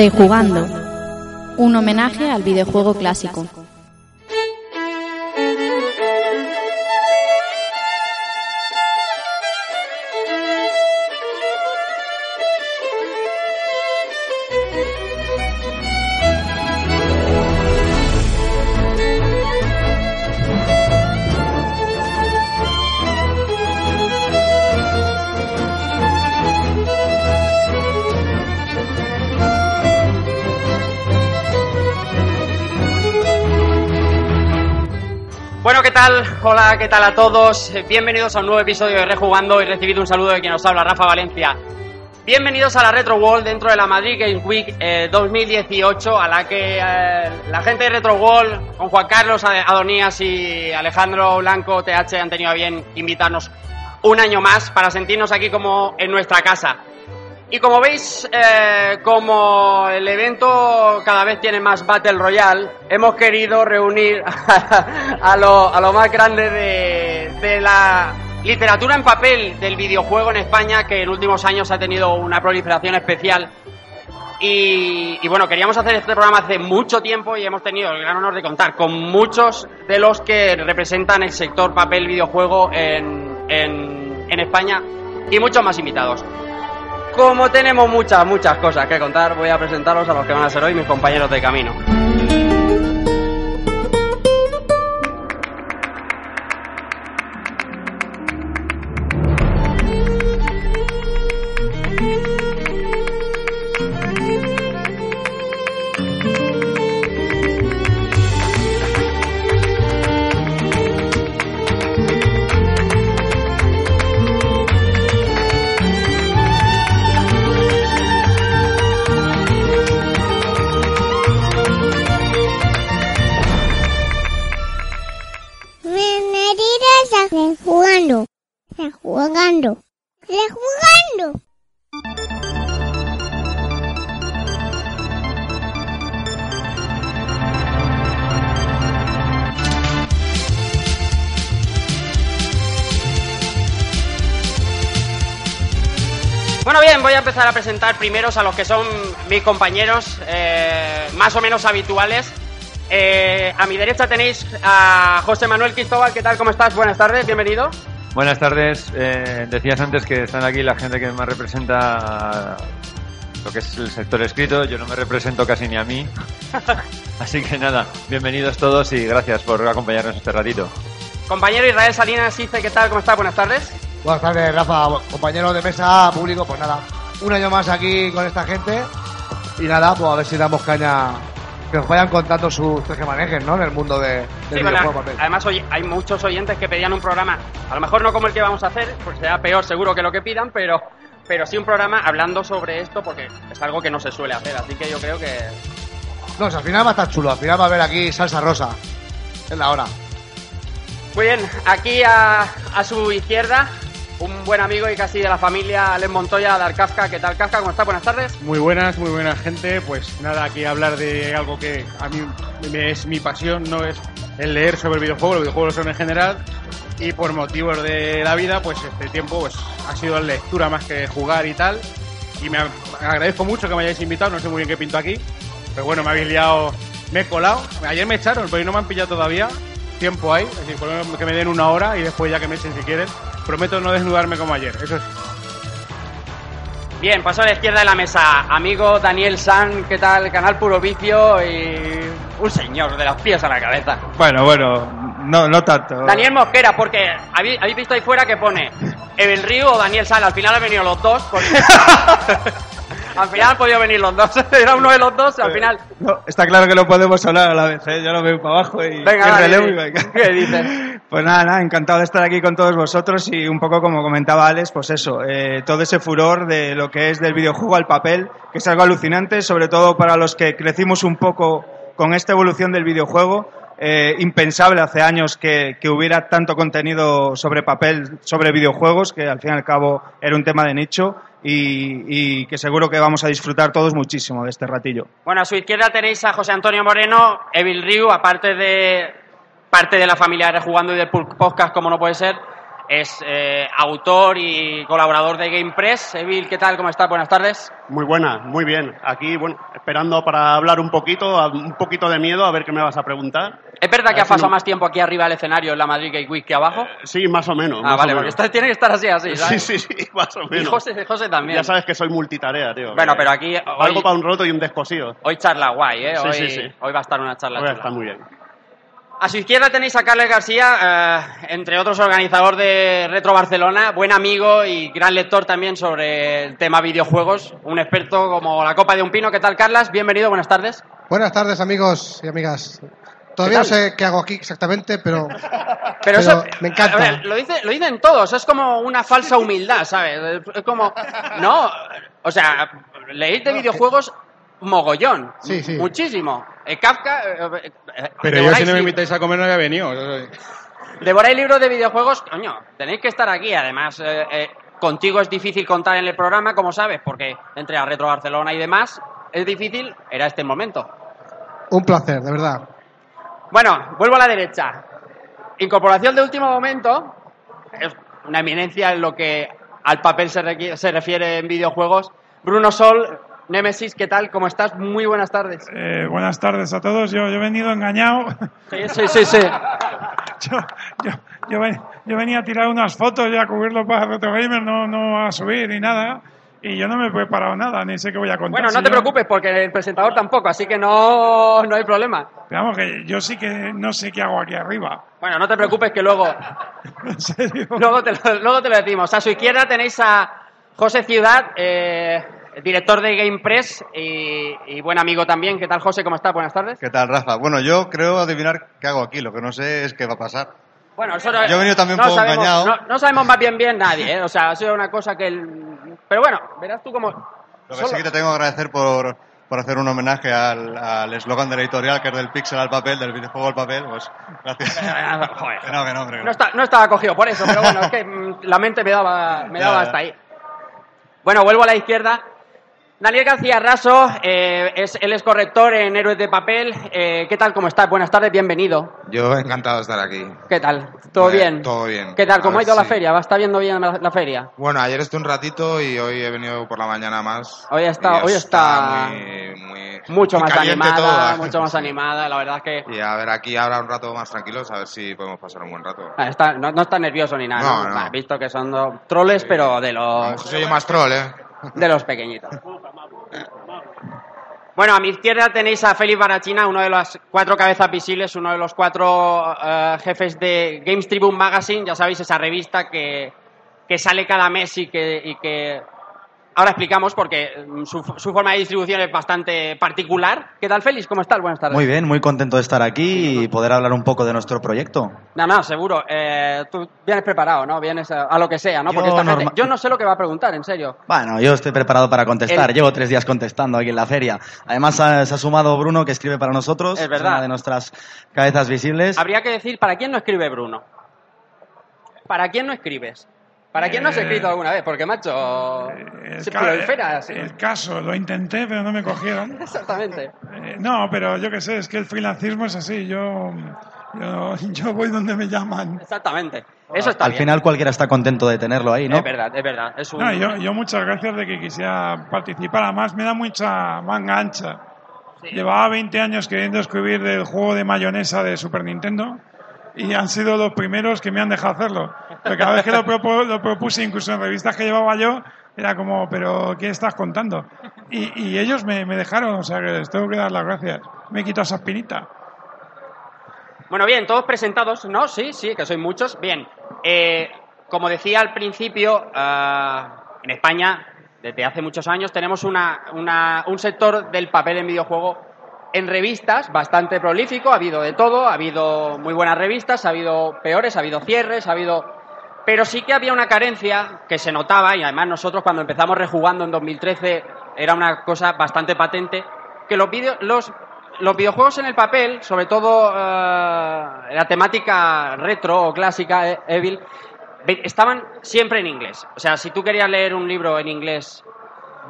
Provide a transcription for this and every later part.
Rejugando. Un homenaje al videojuego clásico. Hola, ¿qué tal a todos? Bienvenidos a un nuevo episodio de Rejugando y recibido un saludo de quien nos habla, Rafa Valencia. Bienvenidos a la Retro World dentro de la Madrid Games Week eh, 2018, a la que eh, la gente de Retro World, con Juan Carlos Adonías y Alejandro Blanco TH, han tenido a bien invitarnos un año más para sentirnos aquí como en nuestra casa. Y como veis, eh, como el evento cada vez tiene más Battle Royale, hemos querido reunir a, lo, a lo, más grande de, la literatura en papel del videojuego en España, que en últimos años ha tenido una proliferación especial. Y, bueno, queríamos hacer este programa hace mucho tiempo y hemos tenido el gran honor de contar con muchos de los que representan el sector papel videojuego en España y muchos más invitados. Como tenemos muchas, muchas cosas que contar, voy a presentaros a los que van a ser hoy mis compañeros de camino. Rejugando. Rejugando. Bueno, bien, voy a empezar a presentar primeros a los que son mis compañeros eh, más o menos habituales. Eh, a mi derecha tenéis a José Manuel Cristóbal. ¿Qué tal? ¿Cómo estás? Buenas tardes, bienvenido. Buenas tardes. Eh, decías antes que están aquí la gente que más representa lo que es el sector escrito. Yo no me represento casi ni a mí. Así que nada, bienvenidos todos y gracias por acompañarnos este ratito. Compañero Israel Salinas dice, ¿qué tal? ¿Cómo estás? Buenas tardes. Buenas tardes, Rafa, compañero de mesa, público. Pues nada, un año más aquí con esta gente. Y nada, pues a ver si damos caña que nos vayan contando sus que manejen, ¿no? En el mundo de, del Sí, videojuego papel. además oye, hay muchos oyentes que pedían un programa, a lo mejor no como el que vamos a hacer, pues será peor seguro que lo que pidan, pero, pero sí un programa hablando sobre esto porque es algo que no se suele hacer, así que yo creo que No, o sea, al final va a estar chulo. Al final va a haber aquí salsa rosa. Es la hora. Muy bien, aquí a, a su izquierda, un buen amigo y casi de la familia, Alen Montoya, Dar Kafka. ¿Qué tal, Kafka? ¿Cómo estás? Buenas tardes. Muy buenas, muy buena gente. Pues nada, aquí hablar de algo que a mí es mi pasión, no es el leer sobre videojuegos, los videojuegos son en general. Y por motivos de la vida, pues este tiempo pues, ha sido la lectura más que jugar y tal. Y me agradezco mucho que me hayáis invitado, no sé muy bien qué pinto aquí. Pero bueno, me habéis liado, me he colado. Ayer me echaron, pero no me han pillado todavía. Tiempo hay, lo menos que me den una hora y después ya que me echen si quieren. Prometo no desnudarme como ayer, eso es. Bien, paso a la izquierda de la mesa. Amigo Daniel San, ¿qué tal? Canal Puro Vicio y un señor de los pies a la cabeza. Bueno, bueno, no, no tanto. Daniel Mosquera, porque habéis, habéis visto ahí fuera que pone Evel Río o Daniel San. Al final han venido los dos. porque- al final han podido venir los dos. Era uno de los dos al final. No, está claro que no podemos hablar a la vez, ¿eh? Yo lo veo para abajo y, Venga, y dale, relevo y di- venga. ¿qué dices? Pues nada, nada, encantado de estar aquí con todos vosotros y un poco como comentaba Alex, pues eso, eh, todo ese furor de lo que es del videojuego al papel, que es algo alucinante, sobre todo para los que crecimos un poco con esta evolución del videojuego. Eh, impensable hace años que, que hubiera tanto contenido sobre papel, sobre videojuegos, que al fin y al cabo era un tema de nicho y, que seguro que vamos a disfrutar todos muchísimo de este ratillo. Bueno, a su izquierda tenéis a José Antonio Moreno, Evil Ryu, aparte de parte de la familia de Rejugando y del Podcast, como no puede ser. Es eh, autor y colaborador de GamePress. Evil, ¿qué tal? ¿Cómo estás? Buenas tardes. Muy buena, muy bien. Aquí, bueno, esperando para hablar un poquito, a- un poquito de miedo, a ver qué me vas a preguntar. ¿Es verdad que A has pasado no- más tiempo aquí arriba del escenario en la Madrid Game Week que abajo? Sí, más o menos. ah, vale, porque menos. está- tiene que estar así, así, Sí, ¿sabes? sí, sí, más o Y menos. José, José también. Ya sabes que soy multitarea, tío. Bueno, pero aquí Algo hoy, para un roto y un descosido. hoy charla guay, ¿eh? Sí, Hoy, sí, sí. hoy va a estar una charla Voy a chula. estar muy bien. A su izquierda tenéis a Carles García, eh, entre otros organizador de Retro Barcelona, buen amigo y gran lector también sobre el tema videojuegos, un experto como la copa de un pino. ¿Qué tal, Carlas? Bienvenido, buenas tardes. Buenas tardes, amigos y amigas. Todavía no sé qué hago aquí exactamente, pero Pero, Pero eso, me encanta. a ver, lo, dice- lo dicen todos, es como una falsa humildad, ¿sabes? Es como, no, o sea, leéis de videojuegos mogollón, Sí, sí. muchísimo. Eh, Kafka, eh, eh, Pero yo devoráis si no me invitáis a comer no había venido. Devoráis libros de videojuegos, coño, tenéis que estar aquí. Además, eh, eh, contigo es difícil contar en el programa, como sabes, porque entre a Retro Barcelona y demás es difícil. Era este el momento. un placer, de verdad. Bueno, vuelvo a la derecha. Incorporación de último momento. Es una eminencia en lo que al papel se, requi- se refiere en videojuegos. Bruno Sol, Nemesis, ¿qué tal? ¿Cómo estás? Muy buenas tardes. Eh, buenas tardes a todos. Yo, yo he venido engañado. Sí, sí, sí. sí. Yo, yo, yo, ven- yo venía a tirar unas fotos y a cubrirlo para Retro Gamer, no, no a subir ni nada. Y yo no me he preparado nada, ni sé qué voy a contar. Bueno, no Si te yo- preocupes porque el presentador tampoco, así que no, no hay problema. Vamos, que yo sí que no sé qué hago aquí arriba. Bueno, no te preocupes que luego, En serio. luego, te lo, luego te lo decimos. A su izquierda tenéis a José Ciudad, eh, director de Game Press y, y buen amigo también. ¿Qué tal, José? ¿Cómo estás? Buenas tardes. ¿Qué tal, Rafa? Bueno, yo creo adivinar qué hago aquí. Lo que no sé es qué va a pasar. Bueno, Yo he venido también un no poco sabemos, engañado. No, no sabemos más bien bien nadie, ¿eh? O sea, ha sido una cosa que... el- Pero bueno, verás tú cómo... Lo que solo- sí que te tengo que agradecer por, por hacer un homenaje al al eslogan de la editorial, que es del pixel al papel, del videojuego al papel. Pues gracias. Joder. Que no, que no, hombre. No, está- no estaba cogido por eso, pero bueno, es que mm, la mente me daba, me daba ya. hasta ahí. Bueno, vuelvo a la izquierda. Daniel García Raso, eh, es, él es corrector en Héroes de Papel. Eh, ¿Qué tal? ¿Cómo estás? Buenas tardes, bienvenido. Yo encantado de estar aquí. ¿Qué tal? ¿Todo bien? todo bien. ¿Qué tal? A ¿Cómo ha ido la feria? ¿Va? ¿Está viendo bien la, la feria? Bueno, ayer estuve un ratito y hoy he venido por la mañana más. Hoy está- hoy está muy, muy- Mucho muy más animada, todo. mucho más Sí. animada, la verdad es que... Y a ver, aquí habrá un rato más tranquilos, a ver si podemos pasar un buen rato. Ah, está- no, no está nervioso ni nada, ¿no? No, no. Visto que son troles, pero de los... Soy yo más troll, ¿eh? De los pequeñitos. Bueno, a mi izquierda tenéis a Félix Barachina, uno de las cuatro cabezas visibles, uno de los cuatro eh, jefes de Games Tribune Magazine, ya sabéis, esa revista que, que sale cada mes y que, y que ahora explicamos porque mm, su, su forma de distribución es bastante particular. ¿Qué tal, Félix? ¿Cómo estás? Buenas tardes. Muy bien, muy contento de estar aquí y poder hablar un poco de nuestro proyecto. No, no, seguro. Eh, tú vienes preparado, ¿no? Vienes a, a lo que sea, ¿no? Yo Porque esta gente- yo no sé lo que va a preguntar, en serio. Bueno, yo estoy preparado para contestar. El- Llevo tres días contestando aquí en la feria. Además, se ha sumado Bruno, que escribe para nosotros. Es verdad. una de nuestras cabezas visibles. Habría que decir, ¿para quién no escribe Bruno? ¿Para quién no escribes? ¿Para quién no has Eh, escrito alguna vez? Porque, macho, El, se ca- sí. el caso, lo intenté, pero no me cogieron. Exactamente. Eh, no, pero yo qué sé, es que el freelancismo es así. Yo, yo, yo voy donde me llaman. Exactamente. Eso está Al bien. final cualquiera está contento de tenerlo ahí, ¿no? Es verdad, es verdad. Es un... No, yo, yo muchas gracias de que quisiera participar. Además, me da mucha manga ancha. Llevaba 20 años queriendo escribir del juego de mayonesa de Super Nintendo y han sido los primeros que me han dejado hacerlo. Pero cada vez que lo, propuse, incluso en revistas que llevaba yo, era como, ¿pero qué estás contando? Y, ellos me, dejaron, o sea que les tengo que dar las gracias. Me he quitado esa espinita. Bueno, bien, todos presentados, ¿no? Sí, sí, que sois muchos. Bien, eh, como decía al principio, ah, en España, desde hace muchos años, tenemos una, una- un sector del papel en videojuego en revistas bastante prolífico. Ha habido de todo, ha habido muy buenas revistas, ha habido peores, ha habido cierres, ha habido... Pero sí que había una carencia que se notaba, y además nosotros cuando empezamos rejugando en 2013 era una cosa bastante patente, que los, vídeos los, los videojuegos en el papel, sobre todo eh, la temática retro o clásica, eh, Evil, estaban siempre en inglés. O sea, si tú querías leer un libro en inglés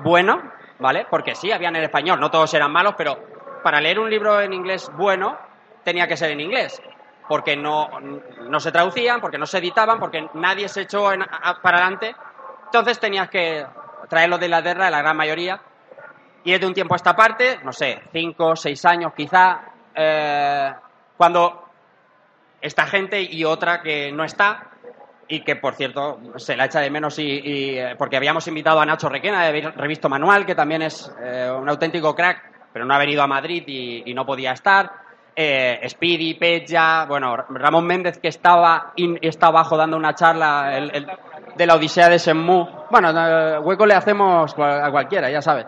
bueno, ¿vale? Porque sí, habían en español, no todos eran malos, pero para leer un libro en inglés bueno tenía que ser en inglés. porque no, no se traducían, porque no se editaban, porque nadie se echó en- a- para adelante. Entonces tenías que traerlos de Inglaterra, la gran mayoría. Y es de un tiempo a esta parte, no sé, cinco, seis años quizá, eh, cuando esta gente y otra que no está, y que por cierto se la echa de menos y, y, eh, porque habíamos invitado a Nacho Requena de Revisto Manual que también es eh, un auténtico crack pero no ha venido a Madrid y, no podía estar. Eh, Speedy, Peja, bueno Ramón Méndez que estaba y está abajo dando una charla el- de la Odisea de Senmu bueno eh, hueco le hacemos a cualquiera ya sabes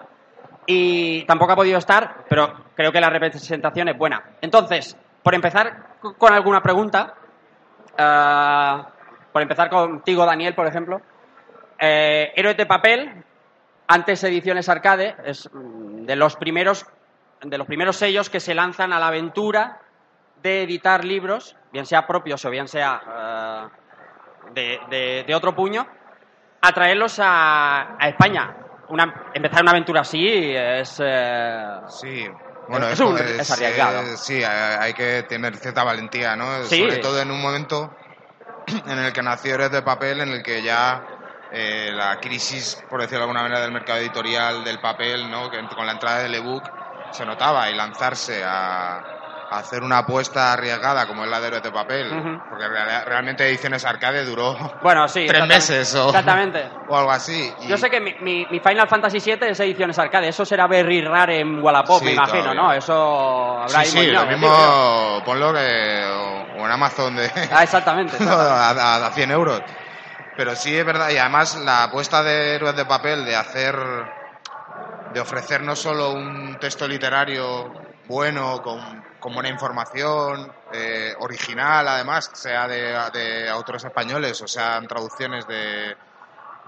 y tampoco ha podido estar, pero creo que la representación es buena. Entonces, por empezar con alguna pregunta, ah, por empezar contigo, Daniel, por ejemplo, eh, de Papel, antes Ediciones Arcade, es mm, de los primeros de los primeros sellos que se lanzan a la aventura de editar libros, bien sea propios o bien sea ah, de, de- de otro puño, a traerlos a, a España. Una, empezar una aventura así es... eh, Sí, Bueno, es, un- es arriesgado. es- sí, hay que tener cierta valentía, ¿no? Sí. Sobre todo en un momento en el que nació Héroes de Papel, en el que ya eh, la crisis, por decirlo de alguna manera, del mercado editorial del papel, ¿no? Que con la entrada del ebook se notaba y lanzarse a, a hacer una apuesta arriesgada como es la de Héroes de Papel, porque real- realmente Ediciones Arcade duró Bueno, sí. tres meses o, Exactamente. o algo así. Y- Yo sé que mi, mi- mi Final Fantasy VII es ediciones arcade. Eso será very rare en Wallapop, Sí, me imagino, todavía. ¿no? Eso habrá Sí, ahí sí, lo mismo ponlo que o, o en Amazon de Ah, exactamente. a, a- a 100 euros. Pero sí es verdad, y además la apuesta de Héroes de Papel de hacer, de ofrecer no solo un texto literario bueno, con, con buena información, eh, original además, sea de, de autores españoles o sean traducciones de,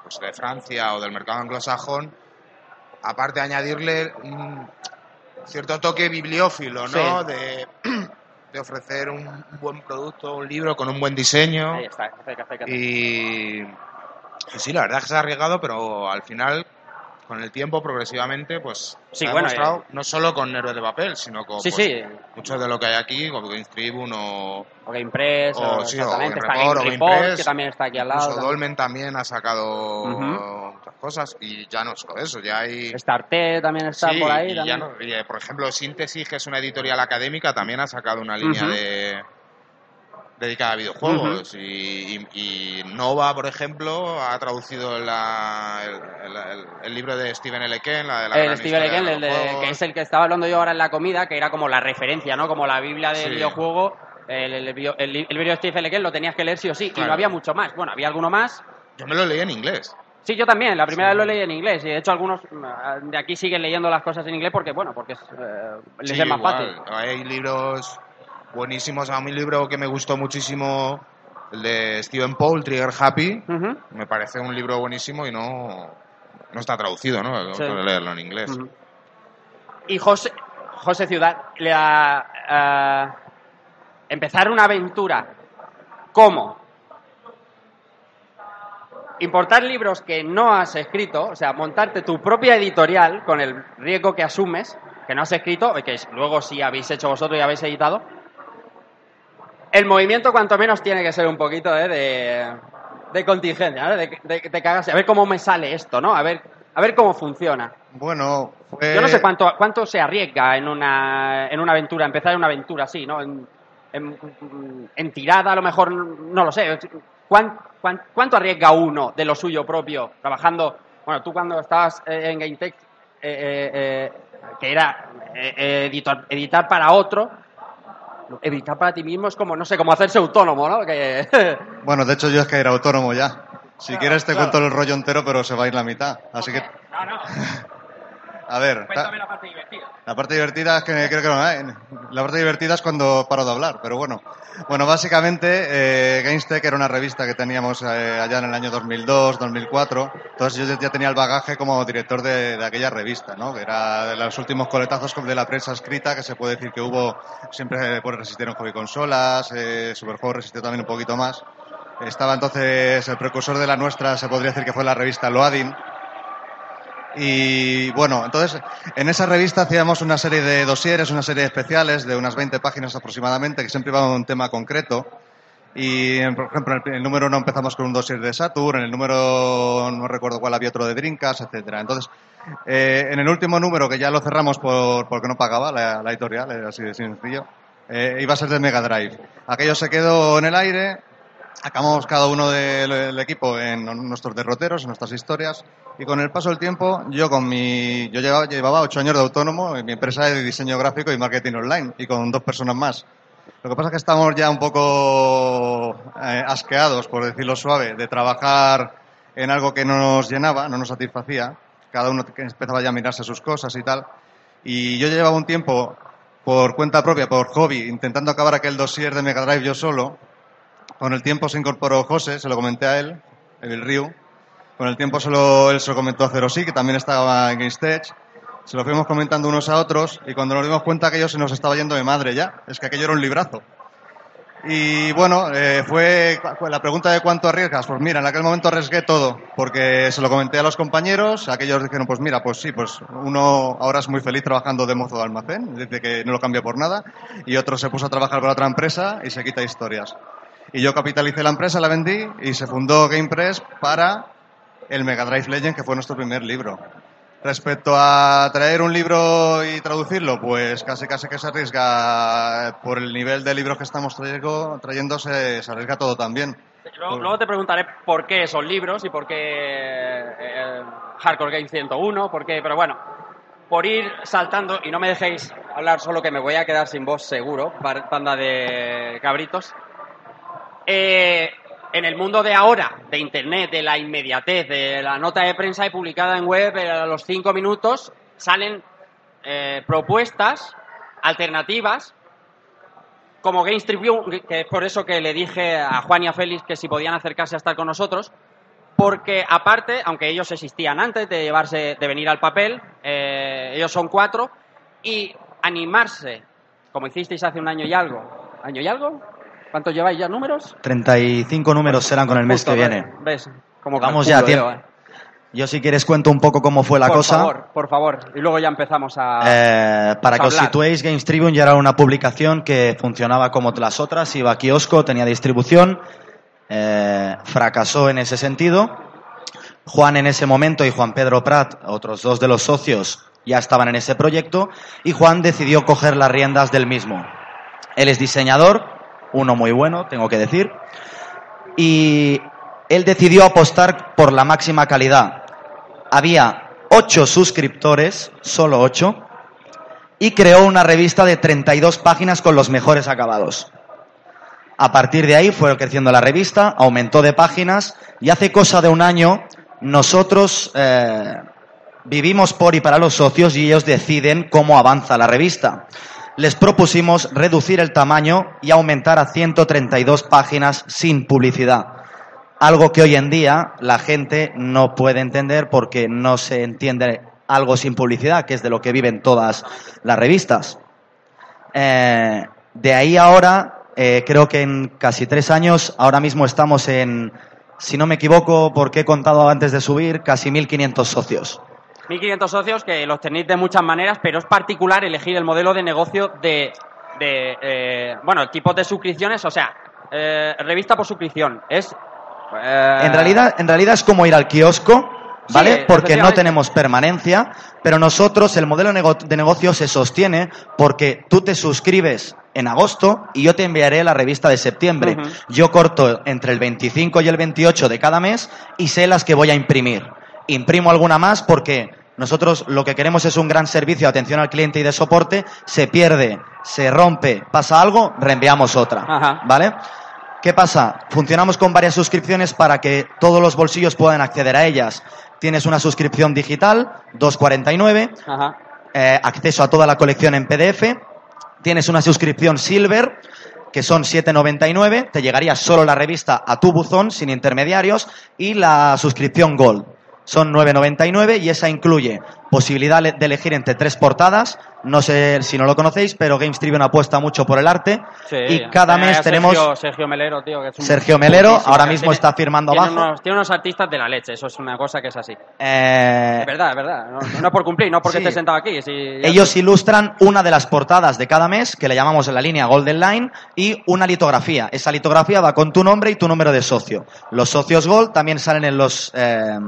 pues, de Francia o del mercado anglosajón, aparte de añadirle un cierto toque bibliófilo, ¿no? Sí. De, de ofrecer un, buen producto, un libro con un buen diseño. Ahí está, y sí, la verdad es que se ha arriesgado, pero al final, con el tiempo, progresivamente, pues Sí, se ha bueno, demostrado, eh, no solo con Héroes de Papel, sino con Sí, pues, sí. mucho de lo que hay aquí, como Games Tribune o... O GamePress, o, o, sí, o. Game Report, Game Report, GamePress, que también está aquí al lado. Dolmen también ha sacado Ujú. otras cosas y ya no solo eso, ya hay... Starté también está por ahí. y ya también. no- y, eh, por ejemplo, Síntesis, que es una editorial académica, también ha sacado una línea Ujú. de dedicada a videojuegos. y, y- y Nova, por ejemplo, ha traducido la- el, el- el- el libro de Steven L. Ken, la de la el de- juegos. que es el que estaba hablando yo ahora en la comida, que era como la referencia, ¿no? Como la Biblia del Sí. videojuego. El, el libro de Stephen Legend lo tenías que leer sí o sí, y no había mucho más. Bueno, había alguno más. Yo me lo leí en inglés. Sí, yo también. La primera vez lo leí en inglés y de hecho algunos mm, de aquí siguen leyendo las cosas en inglés porque, bueno, porque es, eh, les Sí, es más igual. fácil. Hay libros buenísimos. A mí un libro que me gustó muchísimo, el de Steven Paul, Trigger Happy, me parece un libro buenísimo y no, no está traducido, ¿no? Tengo Sí. que leerlo en inglés. Y José, José Ciudad, la, eh, empezar una aventura. ¿Cómo? Importar libros que no has escrito, o sea, montarte tu propia editorial con el riesgo que asumes, que no has escrito, y que luego sí habéis hecho vosotros y habéis editado. El movimiento, cuanto menos, tiene que ser un poquito eh, de, de contingencia, ¿no? de, de, de cagarse. A ver cómo me sale esto, ¿no? A ver, a ver cómo funciona. Bueno, fue... Yo no sé cuánto, cuánto se arriesga en una, en una aventura, empezar una aventura así, ¿no? En, en- en tirada, a lo mejor, no lo sé. ¿Cuán- cuán- cuánto arriesga uno de lo suyo propio trabajando? Bueno, tú cuando estabas eh, en GameTech, eh, eh, eh, que era editor- editar para otro, editar para ti mismo es como, no sé, como hacerse autónomo, ¿no? Que, Bueno, de hecho yo es que era autónomo ya. Si quieres te claro. cuento el rollo entero, pero se va a ir la mitad. Así que, no, no, a ver, cuéntame la parte divertida. La parte divertida es que creo que no hay. La parte divertida es cuando paro de hablar, pero bueno. Bueno, básicamente, eh, era una revista que teníamos eh, allá en el año 2002, 2004. Entonces yo ya tenía el bagaje como director de, de aquella revista, ¿no? Que era de los últimos coletazos de la prensa escrita, que se puede decir que hubo, siempre pues, resistieron hobby consolas, eh, Superjuegos resistió también un poquito más. Estaba entonces el precursor de la nuestra, se podría decir que fue la revista Loading, Y bueno, entonces en esa revista hacíamos una serie de dosieres, una serie de especiales de unas 20 páginas aproximadamente, que siempre iban a un tema concreto. Y, por ejemplo, en el, número uno empezamos con un dossier de Saturn, en el número, no recuerdo cuál, había otro de Drinkas, etcétera. Entonces, eh, en el último número, que ya lo cerramos por, porque no pagaba la, editorial, así de sencillo, eh, iba a ser de Mega Drive. Aquello se quedó en el aire, acabamos cada uno del, equipo en nuestros derroteros, en nuestras historias, y con el paso del tiempo, yo con mi, yo llevaba, llevaba ocho años de autónomo en mi empresa de diseño gráfico y marketing online, y con dos personas más. Lo que pasa es que estamos ya un poco eh, asqueados, por decirlo suave, de trabajar en algo que no nos llenaba, no nos satisfacía. Cada uno empezaba ya a mirarse sus cosas y tal. Y yo llevaba un tiempo, por cuenta propia, por hobby, intentando acabar aquel dossier de Mega Drive yo solo. Con el tiempo se incorporó José, se lo comenté a él, Evil Ryu. Con el tiempo solo, él se lo comentó a Zerosí, que también estaba en GameStage. Se lo fuimos comentando unos a otros y cuando nos dimos cuenta aquello se nos estaba yendo de madre ya. Es que aquello era un librazo. Y bueno, eh, fue la pregunta de cuánto arriesgas. Pues mira, en aquel momento arriesgué todo, porque se lo comenté a los compañeros, aquellos dijeron, pues mira, pues sí, pues uno ahora es muy feliz trabajando de mozo de almacén, dice que no lo cambia por nada, y otro se puso a trabajar para otra empresa y se quita historias. Y yo capitalicé la empresa, la vendí y se fundó GamePress para el Mega Drive Legend, que fue nuestro primer libro. Respecto a traer un libro y traducirlo, pues casi casi que se arriesga por el nivel de libros que estamos trayendo, trayendo se, arriesga todo también. Luego, luego te preguntaré por qué esos libros y por qué eh, Hardcore Game 101, por qué, pero bueno, por ir saltando, y no me dejéis hablar solo que me voy a quedar sin voz seguro, banda de cabritos. Eh, en el mundo de ahora, de Internet, de la inmediatez, de la nota de prensa publicada en web, eh, a los cinco minutos salen eh, propuestas alternativas como Games Tribune, que es por eso que le dije a Juan y a Félix que si podían acercarse a estar con nosotros, porque aparte, aunque ellos existían antes de llevarse, de venir al papel, ellos son cuatro, y animarse, como hicisteis hace un año y algo, ¿año y algo? ¿Cuántos lleváis ya números? 35 números serán con el mes Justo, que viene. ¿Ves? Como Vamos ya, yo, tiempo. eh. Yo si quieres cuento un poco cómo fue la por cosa. favor, por favor. Y luego ya empezamos a... Eh, para que os hablar. situéis, Games Tribune ya era una publicación que funcionaba como las otras, iba a kiosco, tenía distribución, eh, fracasó en ese sentido. Juan en ese momento y Juan Pedro Prat, otros dos de los socios, ya estaban en ese proyecto y Juan decidió coger las riendas del mismo. Él es diseñador, uno muy bueno, tengo que decir, y él decidió apostar por la máxima calidad. Había ocho suscriptores, solo ocho, y creó una revista de 32 páginas con los mejores acabados. A partir de ahí fue creciendo la revista, aumentó de páginas y hace cosa de un año nosotros eh, vivimos por y para los socios y ellos deciden cómo avanza la revista. Les propusimos reducir el tamaño y aumentar a 132 páginas sin publicidad. Algo que hoy en día la gente no puede entender porque no se entiende algo sin publicidad, que es de lo que viven todas las revistas. Eh, de ahí ahora, eh, creo que en casi tres años, ahora mismo estamos en, si no me equivoco, porque he contado antes de subir, casi 1.500 socios. 1.500 socios que los tenéis de muchas maneras, pero es particular elegir el modelo de negocio de, de eh, bueno, tipos de suscripciones, o sea, eh, revista por suscripción. Es. eh, En realidad, en realidad es como ir al kiosco, ¿vale? Sí, porque no tenemos permanencia, pero nosotros el modelo de negocio se sostiene porque tú te suscribes en agosto y yo te enviaré la revista de septiembre. Yo corto entre el 25 y el 28 de cada mes y sé las que voy a imprimir. Imprimo alguna más porque nosotros lo que queremos es un gran servicio de atención al cliente y de soporte. Se pierde, se rompe, pasa algo, reenviamos otra. Ajá. ¿Vale? ¿Qué pasa? Funcionamos con varias suscripciones para que todos los bolsillos puedan acceder a ellas. Tienes una suscripción digital, 249, Ajá. eh, acceso a toda la colección en PDF. Tienes una suscripción Silver, que son 7,99. Te llegaría solo la revista a tu buzón, sin intermediarios. Y la suscripción Gold, son 9,99 y esa incluye posibilidad de elegir entre tres portadas. No sé si no lo conocéis, pero Games Tribune apuesta mucho por el arte. Sí, y cada eh, mes Sergio- tenemos Sergio Melero, tío. Que es un Sergio Melero, ahora mismo tiene- está firmando tiene abajo. Unos, tiene unos artistas de la leche, eso es una cosa que es así. Eh, Es verdad, es verdad. No, no es por cumplir, no porque Sí. esté sentado aquí. si- Ellos ilustran una de las portadas de cada mes, que le llamamos en la línea Golden Line, y una litografía. Esa litografía va con tu nombre y tu número de socio. Los socios Gold también salen en los, eh,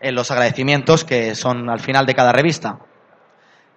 en los agradecimientos que son al final de cada revista.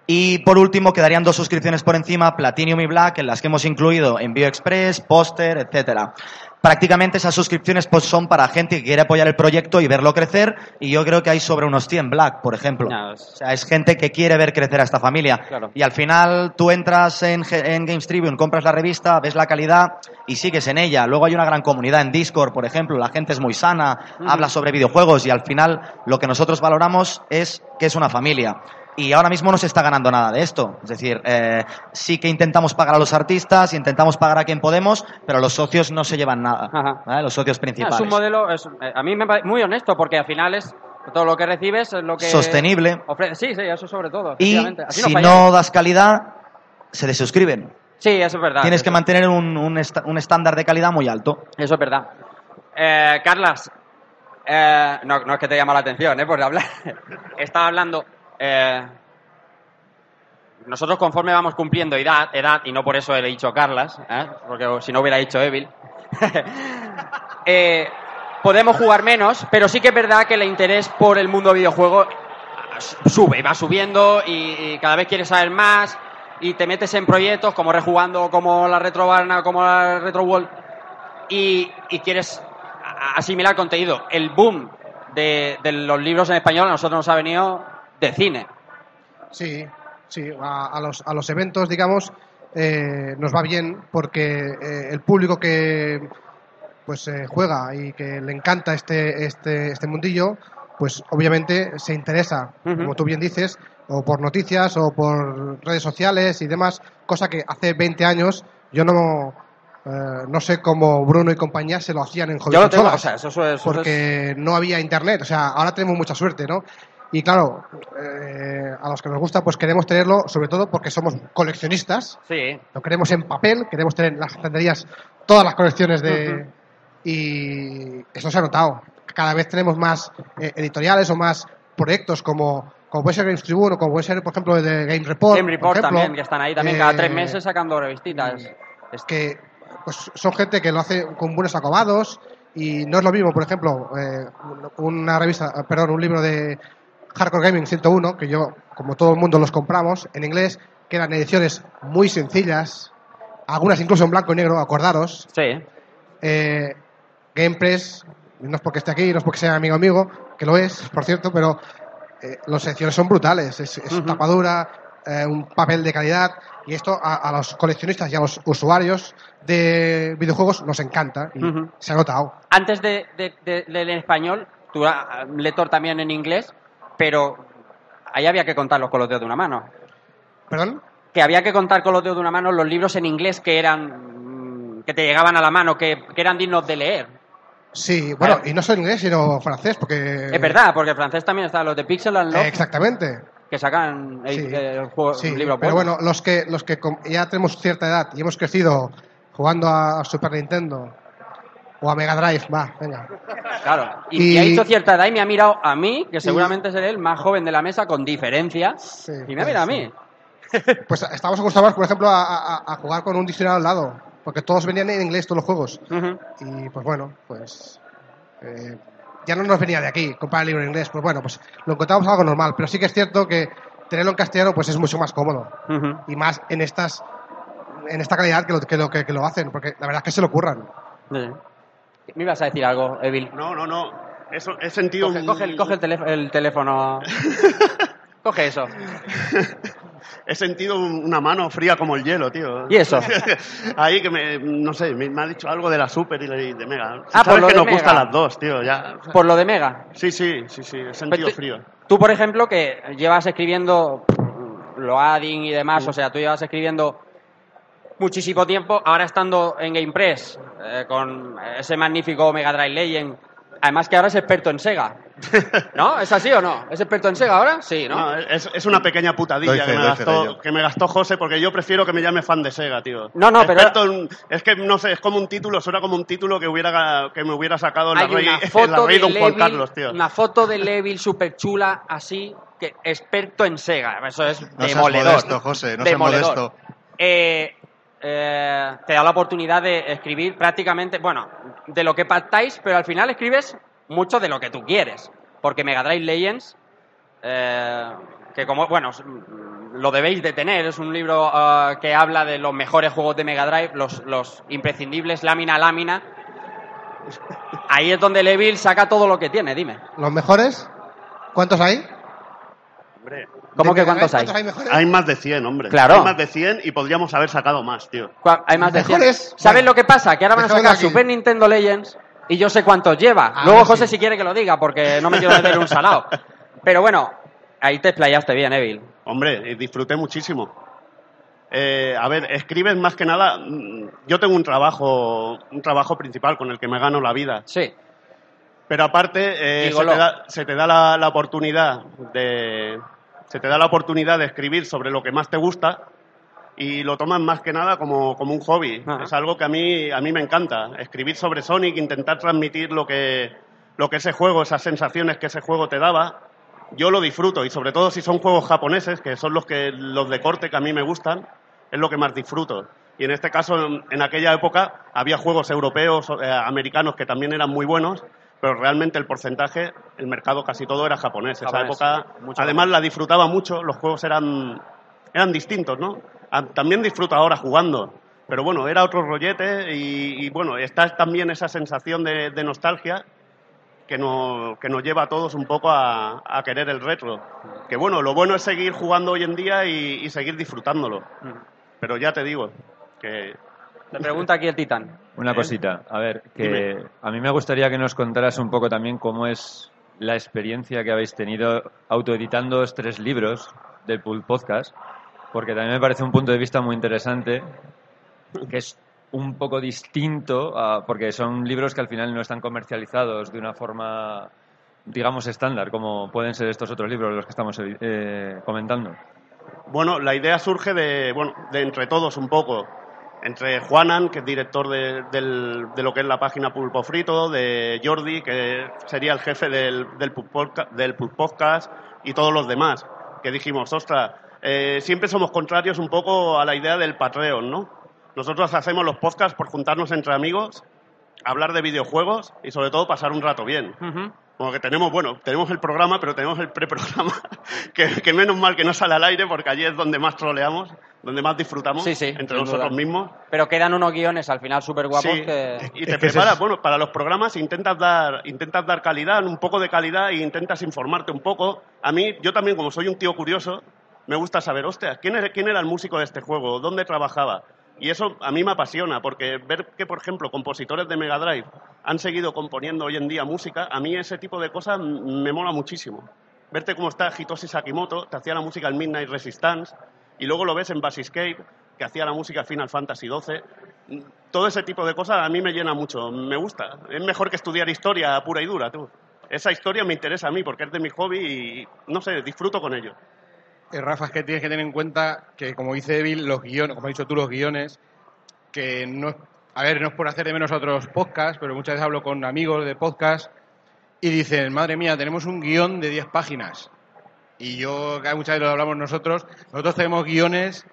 Y por último, quedarían dos suscripciones por encima, Platinum y Black, en las que hemos incluido envío express, póster, etcétera. Prácticamente esas suscripciones pues, son para gente que quiere apoyar el proyecto y verlo crecer, y yo creo que hay sobre unos 100 Black, por ejemplo. O sea, es gente que quiere ver crecer a esta familia. Claro. Y al final tú entras en, en Games Tribune, compras la revista, ves la calidad y sigues en ella. Luego hay una gran comunidad en Discord, por ejemplo, la gente es muy sana, habla sobre videojuegos y al final lo que nosotros valoramos es que es una familia. Y ahora mismo no se está ganando nada de esto. Es decir, eh, sí que intentamos pagar a los artistas, intentamos pagar a quien podemos, pero los socios no se llevan nada. ¿vale? Los socios principales. Es un modelo, es- eh, a mí me parece muy honesto, porque al final es todo lo que recibes es lo que... Sostenible. ofrece- Sí, sí, eso sobre todo. Y si no das calidad, se desuscriben. Sí, eso es verdad. Tienes eso- que mantener un, un un estándar de calidad muy alto. Eso es verdad. Eh, Carlas, eh, no, no es que te llama la atención, ¿eh? Por hablar. Estaba hablando. Eh, nosotros, conforme vamos cumpliendo edad, y no por eso le he dicho Carlas, ¿eh? porque si no hubiera dicho Evil, eh, podemos jugar menos, pero sí que es verdad que el interés por el mundo videojuego sube, va subiendo y, y cada vez quieres saber más y te metes en proyectos como Rejugando, como la Retrobarna, como la Retro World y, y quieres asimilar contenido. El boom de los libros en español a nosotros nos ha venido de cine. Sí, sí, a, a los, a los eventos, digamos, eh, nos va bien porque eh, el público que pues eh, juega y que le encanta este, este, este mundillo, pues obviamente se interesa, como tú bien dices, o por noticias o por redes sociales y demás, cosa que hace 20 años yo no, eh, no sé cómo Bruno y compañía se lo hacían en Yo lo tengo, o sea, eso, eso es- eso porque no había internet, o sea, ahora tenemos mucha suerte, ¿no? Y claro, eh, a los que nos gusta, pues queremos tenerlo, sobre todo porque somos coleccionistas, Sí. lo queremos en papel, queremos tener en las estanterías todas las colecciones de... Y eso se ha notado. Cada vez tenemos más eh, editoriales o más proyectos como, como puede ser Games Tribune o como puede ser, por ejemplo, el de Game Report. Game Report ejemplo. también, que están ahí también cada Eh, tres meses sacando revistitas. Es que pues, son gente que lo hace con buenos acobados y no es lo mismo, por ejemplo, eh, una revista, eh, perdón, un libro de Hardcore Gaming 101, que yo, como todo el mundo, los compramos en inglés, que eran ediciones muy sencillas, algunas incluso en blanco y negro, acordaros. Sí. Eh, Gamepress, no es porque esté aquí, no es porque sea amigo amigo, que lo es, por cierto, pero eh, las secciones son brutales. Es, es tapadura, eh, un papel de calidad, y esto a, a los coleccionistas y a los usuarios de videojuegos nos encanta, y Ujú. se ha notado. Antes de, de- de en español, tú eras lector también en inglés, pero ahí había que contarlos con los dedos de una mano. ¿Perdón? Que había que contar con los dedos de una mano los libros en inglés que eran mm, que te llegaban a la mano, que, que eran dignos de leer. Sí, bueno, y no solo inglés, sino francés, porque... Es verdad, porque en francés también están los de Pixel and Love, exactamente. que sacan Sí. eh, juego- Sí, libros pero bueno, los que, los que ya tenemos cierta edad y hemos crecido jugando a Super Nintendo o a Mega Drive, va, venga. Claro. Y, Y- y ha hecho cierta edad y me ha mirado a mí, que seguramente seré el más joven de la mesa con diferencia, y me ha mirado a mí. Pues estamos acostumbrados, por ejemplo, a, a- a jugar con un diccionario al lado, porque todos venían en inglés, todos los juegos. Y pues bueno, pues eh, ya no nos venía de aquí comprar el libro en inglés, pues bueno, pues lo encontramos algo normal, pero sí que es cierto que tenerlo en castellano pues es mucho más cómodo y más en estas en esta calidad que lo, que lo, que, que lo hacen, porque la verdad es que se lo curran. Sí. ¿Me ibas a decir algo, Evil? No, no, no. Eso, he sentido Coge, un- coge el, coge el, teléf- el teléfono. coge eso. He sentido un- una mano fría como el hielo, tío. ¿Y eso? Ahí que me, no sé, me, me ha dicho algo de la Super y de, Mega. Ah, por Sabes lo que de nos Mega. gustan las dos, tío, ya. Por lo de Mega. Sí, sí, sí, sí, he sentido tú- frío. Tú, por ejemplo, que llevas escribiendo Loading y demás, o sea, tú llevas escribiendo muchísimo tiempo, ahora estando en GamePress, eh, con ese magnífico Mega Drive Legend, Además que ahora es experto en Sega. ¿No? ¿Es así o no? ¿Es experto en Sega ahora? Sí, ¿no? No, es, es una pequeña putadilla fe, que, me gastó, que me gastó José porque yo prefiero que me llame fan de Sega, tío. No, no, pero- en- es que no sé, es como un título, suena como un título que hubiera que me hubiera sacado en la rey, en la foto rey de Don Juan Levil, Carlos, tío. una foto de Levil súper chula, así, que experto en Sega. Eso es No seas demoledor. modesto, José, no seas Demoledor. modesto. Eh, eh, te da la oportunidad de escribir prácticamente, bueno, de lo que pactáis, pero al final escribes mucho de lo que tú quieres. Porque Mega Drive Legends, eh, que como, bueno, lo debéis de tener, es un libro eh, que habla de los mejores juegos de Mega Drive, los, los imprescindibles lámina a lámina. Ahí es donde Levil saca todo lo que tiene, dime. ¿Los mejores? ¿Cuántos hay? Hombre, ¿Cómo ¿De que cuántos hay? ¿Cuántos hay más de 100, hombre. Claro. Hay más de 100 y podríamos haber sacado más, tío. Hay más de 100. Mejores, ¿Sabes bueno, lo que pasa? Que ahora van a sacar. Super Nintendo Legends y yo sé cuántos lleva. Ah, Luego sí. José si quiere que lo diga porque no me quiero meter un salado. Pero bueno, ahí te explayaste bien, Evil. Hombre, disfruté muchísimo. Eh, a ver, escribes más que nada. mm, Yo tengo un trabajo, un trabajo principal con el que me gano la vida. Sí. Pero aparte, eh, se te da, se te da la, la oportunidad de. Se te da la oportunidad de escribir sobre lo que más te gusta y lo tomas más que nada como, como un hobby. Ajá. Es algo que a mí, a mí me encanta. Escribir sobre Sonic, intentar transmitir lo que, lo que ese juego, esas sensaciones que ese juego te daba. Yo lo disfruto y sobre todo si son juegos japoneses, que son los, que, los de corte que a mí me gustan, es lo que más disfruto. Y en este caso, en, en aquella época, había juegos europeos, eh, americanos que también eran muy buenos, pero realmente el porcentaje, el mercado casi todo era japonés. Esa época, mucho además, japonés. la disfrutaba mucho, los juegos eran, eran distintos, ¿no? Ah, También disfruto ahora jugando, pero bueno, era otro rollete y, y, bueno, está también esa sensación de, de nostalgia que nos, que nos lleva a todos un poco a, a querer el retro. Que bueno, lo bueno es seguir jugando hoy en día y, y seguir disfrutándolo. Pero ya te digo, que Te pregunta aquí el titán. Una cosita, a ver, que Dime. a mí me gustaría que nos contaras un poco también cómo es la experiencia que habéis tenido autoeditando los tres libros del Pool Podcast, porque también me parece un punto de vista muy interesante, que es un poco distinto, a- porque son libros que al final no están comercializados de una forma, digamos, estándar, como pueden ser estos otros libros los que estamos eh, comentando. Bueno, la idea surge de, bueno, de entre todos un poco. Entre Juanan, que es director de, lo que es la página Pulpo Frito, de Jordi, que sería el jefe del, del, del Podcast, y todos los demás, que dijimos, ostras, eh, siempre somos contrarios un poco a la idea del Patreon, ¿no? Nosotros hacemos los podcasts por juntarnos entre amigos, hablar de videojuegos y sobre todo pasar un rato bien. Como que tenemos, bueno, tenemos el programa, pero tenemos el preprograma, que, que menos mal que no sale al aire porque allí es donde más troleamos, donde más disfrutamos Sí, sí, entre nosotros duda. mismos. Pero quedan unos guiones al final súper guapos Sí, que... y te preparas, bueno, para los programas intentas dar, intentas dar calidad, un poco de calidad e intentas informarte un poco. A mí, yo también, como soy un tío curioso, me gusta saber, hostia, ¿quién era, quién era el músico de este juego? ¿Dónde trabajaba? Y eso a mí me apasiona, porque ver que, por ejemplo, compositores de Mega Drive han seguido componiendo hoy en día música, a mí ese tipo de cosas me mola muchísimo. Verte cómo está Hitoshi Sakimoto, te hacía la música en Midnight Resistance, y luego lo ves en Basiscape, que hacía la música Final Fantasy XII. Todo ese tipo de cosas a mí me llena mucho, me gusta. Es mejor que estudiar historia pura y dura, tú. Esa historia me interesa a mí porque es de mi hobby y, no sé, disfruto con ello. Rafa, es que tienes que tener en cuenta que, como dice Evil, los guiones, como has dicho tú, los guiones, que no es, a ver, no es por hacer de menos a otros podcasts, pero muchas veces hablo con amigos de podcast y dicen, madre mía, tenemos un guion de 10 páginas. Y yo, que muchas veces lo hablamos nosotros, nosotros tenemos guiones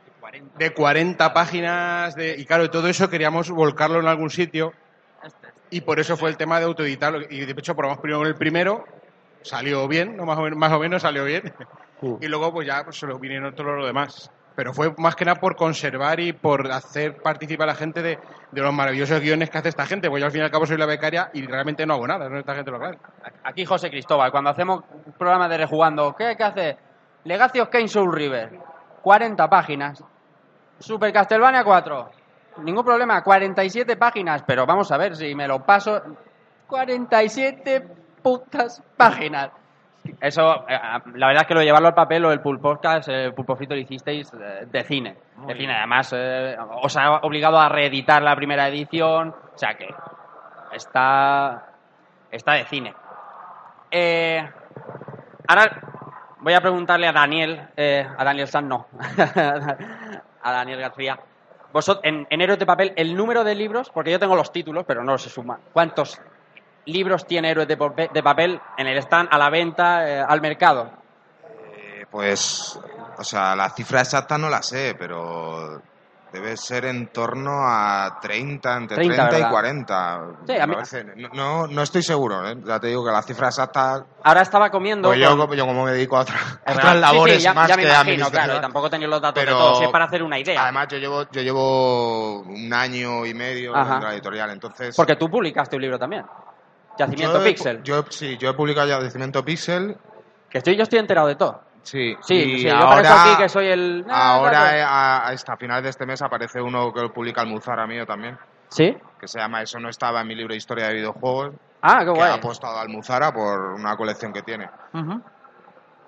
de 40 páginas, de, y claro, todo eso queríamos volcarlo en algún sitio, y por eso fue el tema de autoeditarlo. Y de hecho, probamos primero el primero, salió bien, ¿no? más, o menos, más o menos salió bien. Y luego, pues ya pues, se lo vinieron todos los demás. Pero fue más que nada por conservar y por hacer participar a la gente de, de los maravillosos guiones que hace esta gente. Pues yo al fin y al cabo soy la becaria y realmente no hago nada, no esta gente lo. Aquí José Cristóbal, cuando hacemos un programa de rejugando, ¿qué hay que hacer? Legacy of Kane Soul River, 40 páginas. Super Castlevania 4, ningún problema, 47 páginas, pero vamos a ver si me lo paso. 47 putas páginas. Eso, eh, la verdad es que lo de llevarlo al papel o el Pulp Podcast, el Pulpo Frito lo hicisteis eh, de cine. de cine, además, eh, os ha obligado a reeditar la primera edición, o sea que está está de cine. Eh, ahora voy a preguntarle a Daniel, eh, a Daniel Sanz no, a Daniel García. Vosotros, en, en Héroes de Papel, el número de libros, porque yo tengo los títulos, pero no se suman. ¿Cuántos libros tiene Héroes de, Papel en el stand, a la venta, eh, al mercado? Eh, Pues, o sea, la cifra exacta no la sé, pero debe ser en torno a 30, entre 30, 30, y ¿verdad? 40. Sí, a me mí- parece. No, no, no estoy seguro, ¿eh? ya te digo que la cifra exacta... Ahora estaba comiendo. Pues yo, con- como- yo como me dedico a, otra- a otras. Sí, labores sí, ya, más ya me que imagino, administrativas. claro, y tampoco tenéis los datos Pero- de todos, si es para hacer una idea. Además, yo llevo, yo llevo un año y medio Ajá. en la editorial, entonces... Porque tú publicaste un libro también. Yacimiento Yo he- Pixel. Yo, sí, yo he publicado ya Yacimiento Pixel. Que estoy, yo estoy enterado de todo. Sí, Sí, y sí, yo parezco aquí que soy el... Ahora, eh, a- hasta final de este mes, aparece uno que lo publica Almuzara mío también. ¿Sí? Que se llama Eso no estaba en mi libro de historia de videojuegos. Ah, qué que guay. ha apostado a Almuzara por una colección que tiene. Ujú.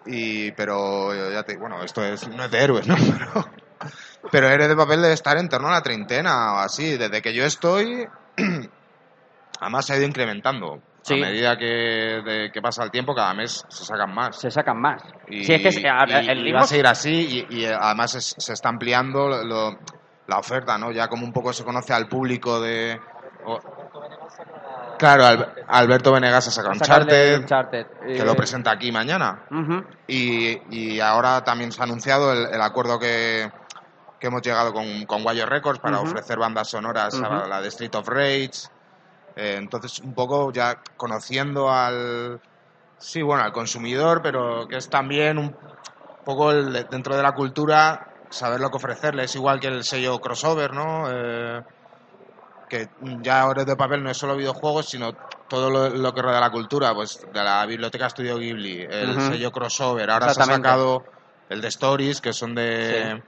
Y, pero ya te bueno, esto es, no es de héroes, ¿no? Pero, pero Héroes de Papel debe estar en torno a la treintena o así. Desde que yo estoy, además se ha ido incrementando. Sí. A medida que, de- que pasa el tiempo, cada mes se sacan más. Se sacan más. Y, Sí, es que es- a- y- el y ritmo- va a seguir así y, y, además es- se está ampliando lo- lo- la oferta, ¿no? Ya como un poco se conoce al público de... o- Claro, Al- Alberto Venegas ha sacado Uncharted, Uncharted, que lo eh, presenta aquí mañana. Y, y ahora también se ha anunciado el, el acuerdo que, que hemos llegado con, con Guayo Records para ofrecer bandas sonoras a la de Street of Rage. Eh, entonces, un poco ya conociendo al. Sí, bueno, al consumidor, pero que es también un poco el- dentro de la cultura saber lo que ofrecerle. Es igual que el sello crossover, ¿no? Eh, que ya ahora de papel no es solo videojuegos, sino todo lo, lo que rodea la cultura, pues de la biblioteca Studio Ghibli, el sello crossover, ahora se ha sacado el de Stories, que son de...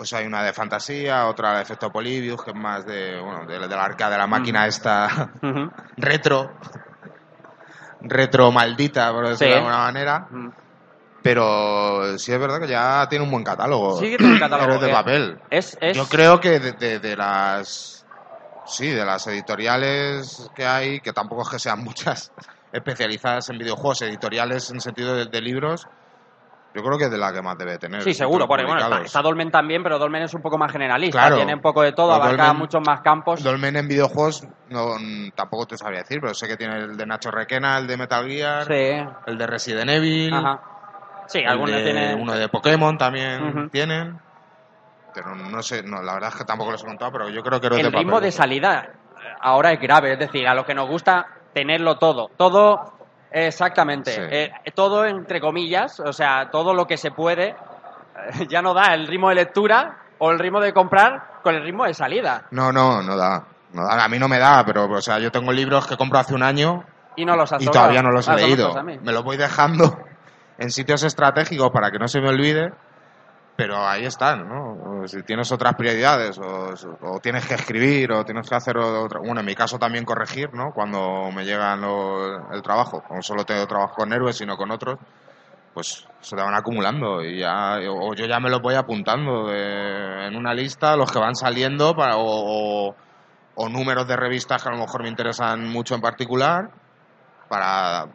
Pues hay una de fantasía, otra de efecto Polybius, que es más de, bueno, de, de la arca de la máquina esta retro, retro maldita, por decirlo Sí. de alguna manera. Pero sí es verdad que ya tiene un buen catálogo. Sí que tiene un catálogo, de eh. papel. Es, es... Yo creo que de, de- de las sí, de las editoriales que hay, que tampoco es que sean muchas especializadas en videojuegos, editoriales en sentido de, de libros, yo creo que es de la que más debe tener. Sí, seguro, porque bueno, está, Dolmen también, pero Dolmen es un poco más generalista, Claro. tiene un poco de todo, abarca Dolmen- muchos más campos. Dolmen en videojuegos no, tampoco te sabría decir, pero sé que tiene el de Nacho Requena, el de Metal Gear, Sí. el de Resident Evil, Ajá. Sí, algunos de- tienen... uno de Pokémon también Ujú. tienen. Pero no sé, no, la verdad es que tampoco los he contado, pero yo creo que Héroes el de ritmo papel- de salida eh, ahora es grave, es decir, a lo que nos gusta tenerlo todo, todo exactamente, Sí. eh, todo entre comillas, o sea, todo lo que se puede, eh, ya no da el ritmo de lectura o el ritmo de comprar con el ritmo de salida No, no, no da. no da. A mí no me da, pero o sea, yo tengo libros que compro hace un año y no los has y todavía no los he Ah, leído. Me los voy dejando en sitios estratégicos para que no se me olvide, pero ahí están, ¿no? Si tienes otras prioridades, o, tienes que escribir, o tienes que hacer otra. Bueno, en mi caso también corregir, ¿no? Cuando me llega lo- el trabajo. Como solo tengo trabajo con héroes, sino con otros, pues se te van acumulando y ya. O yo ya me los voy apuntando en una lista, los que van saliendo, para, o, o- números de revistas que a lo mejor me interesan mucho en particular, para,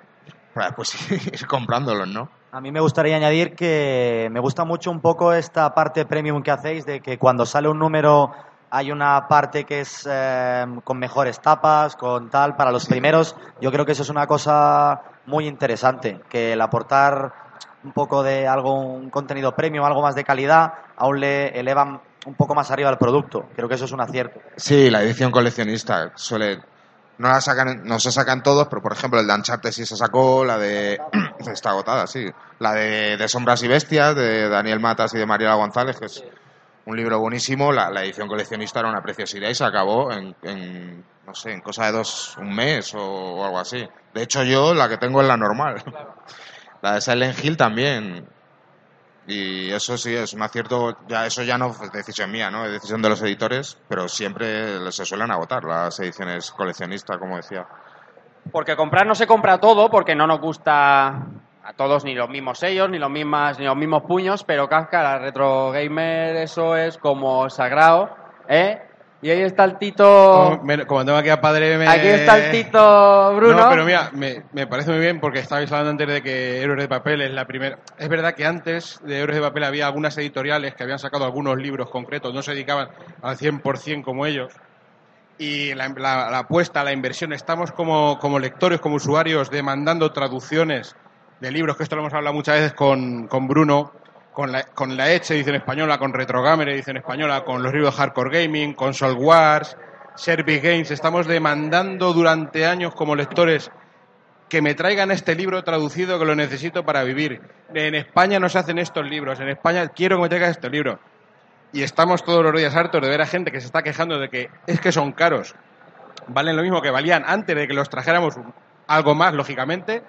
para después ir comprándolos, ¿no? A mí me gustaría añadir que me gusta mucho un poco esta parte premium que hacéis, de que cuando sale un número hay una parte que es eh, con mejores tapas, con tal, para los primeros. Yo creo que eso es una cosa muy interesante, que el aportar un poco de algo, un contenido premium, algo más de calidad, aún le elevan un poco más arriba el producto. Creo que eso es un acierto. Sí, la edición coleccionista suele. No la sacan, no se sacan todos, pero por ejemplo el de Uncharted sí se sacó, la de. está agotada, sí. La de, de Sombras y Bestias, de Daniel Matas y de Mariela González, que es un libro buenísimo. La, la edición coleccionista era una preciosidad y se acabó en, en, no sé, en cosa de dos, un mes o, o algo así. De hecho, yo la que tengo es la normal. La de Silent Hill también. Y eso sí es un acierto, ya eso ya no es decisión mía, ¿no? Es decisión de los editores, pero siempre se suelen agotar las ediciones coleccionistas, como decía. Porque comprar no se compra todo, porque no nos gusta a todos ni los mismos sellos, ni los mismas, ni los mismos puños, pero Kafka, la retro gamer, eso es como sagrado, ¿eh? Y ahí está el Tito... Como, tengo aquí a padre... me- Aquí está el Tito Bruno. No, pero mira, me, me parece muy bien porque estabais hablando antes de que Héroes de Papel es la primera. Es verdad que antes de Héroes de Papel había algunas editoriales que habían sacado algunos libros concretos, no se dedicaban al 100% como ellos. Y la, la- la apuesta, la inversión, estamos como, como lectores, como usuarios, demandando traducciones de libros, que esto lo hemos hablado muchas veces con, con Bruno, con la, con la Edge española, con Retrogamer edición española, con los libros Hardcore Gaming, con Soul Wars, Service Games. Estamos demandando durante años como lectores que me traigan este libro traducido que lo necesito para vivir. En España no se hacen estos libros, en España quiero que me traigan este libro. Y estamos todos los días hartos de ver a gente que se está quejando de que es que son caros. Valen lo mismo que valían antes de que los trajéramos algo más, lógicamente,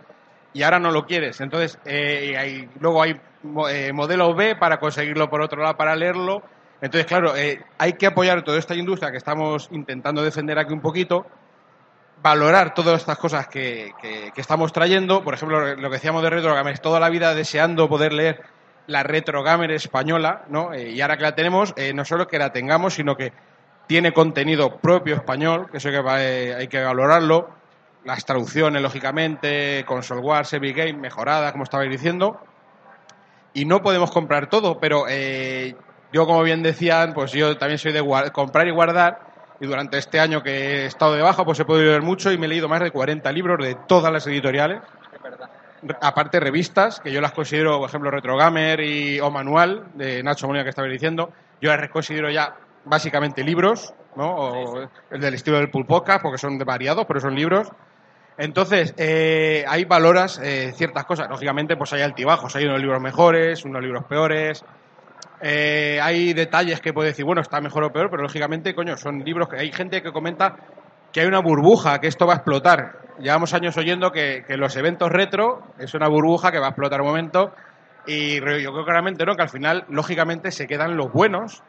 y ahora no lo quieres. Entonces, eh, hay- luego hay eh, modelo B para conseguirlo por otro lado, para leerlo. Entonces, claro, eh, hay que apoyar toda esta industria que estamos intentando defender aquí un poquito, valorar todas estas cosas que, estamos trayendo. Por ejemplo, lo que decíamos de Retrogamers, toda la vida deseando poder leer la Retrogamer española, ¿no? Eh, y ahora que la tenemos, eh, no solo que la tengamos, sino que tiene contenido propio español, que eso hay que, hay que valorarlo. Las traducciones, lógicamente, Console Wars, Heavy Game, mejorada, como estabais diciendo. Y no podemos comprar todo, pero eh, yo, como bien decían, pues yo también soy de comprar y guardar. Y durante este año que he estado de baja, pues he podido leer mucho y me he leído más de 40 libros de todas las editoriales. Aparte revistas, que yo las considero, por ejemplo, Retrogamer y O Manual, de Nacho Molina que estaba diciendo, yo las considero ya básicamente libros, ¿no? O el del estilo del Pulpoca, porque son de variados, pero son libros. Entonces, eh, ahí valoras eh, ciertas cosas. Lógicamente, pues hay altibajos, hay unos libros mejores, unos libros peores. Eh, hay detalles que puede decir, bueno, está mejor o peor, pero lógicamente, coño, son libros que hay gente que comenta que hay una burbuja, que esto va a explotar. Llevamos años oyendo que, que los eventos retro es una burbuja que va a explotar un momento y yo creo claramente ¿no? que al final, lógicamente, se quedan los buenos,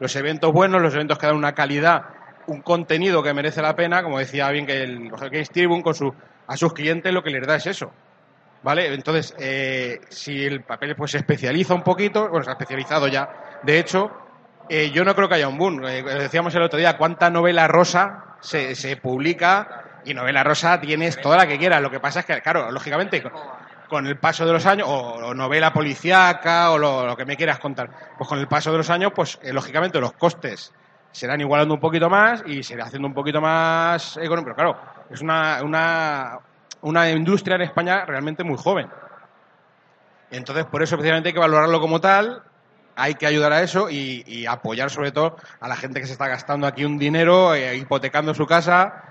los eventos buenos, los eventos que dan una calidad, un contenido que merece la pena, como decía bien que el Games Tribune con su, a sus clientes lo que les da es eso. ¿Vale? Entonces, eh, si el papel pues se especializa un poquito, bueno, se ha especializado ya, de hecho, eh, yo no creo que haya un boom. Eh, decíamos el otro día, ¿cuánta novela rosa se, se publica? Y novela rosa tienes toda la que quieras. Lo que pasa es que, claro, lógicamente, con, el paso de los años, o, o novela policíaca, o lo, lo que me quieras contar, pues con el paso de los años, pues eh, lógicamente los costes se irán igualando un poquito más y se irá haciendo un poquito más económico. Pero claro, es una, una, una industria en España realmente muy joven. Entonces, por eso precisamente hay que valorarlo como tal, hay que ayudar a eso y, y apoyar sobre todo a la gente que se está gastando aquí un dinero, eh, hipotecando su casa,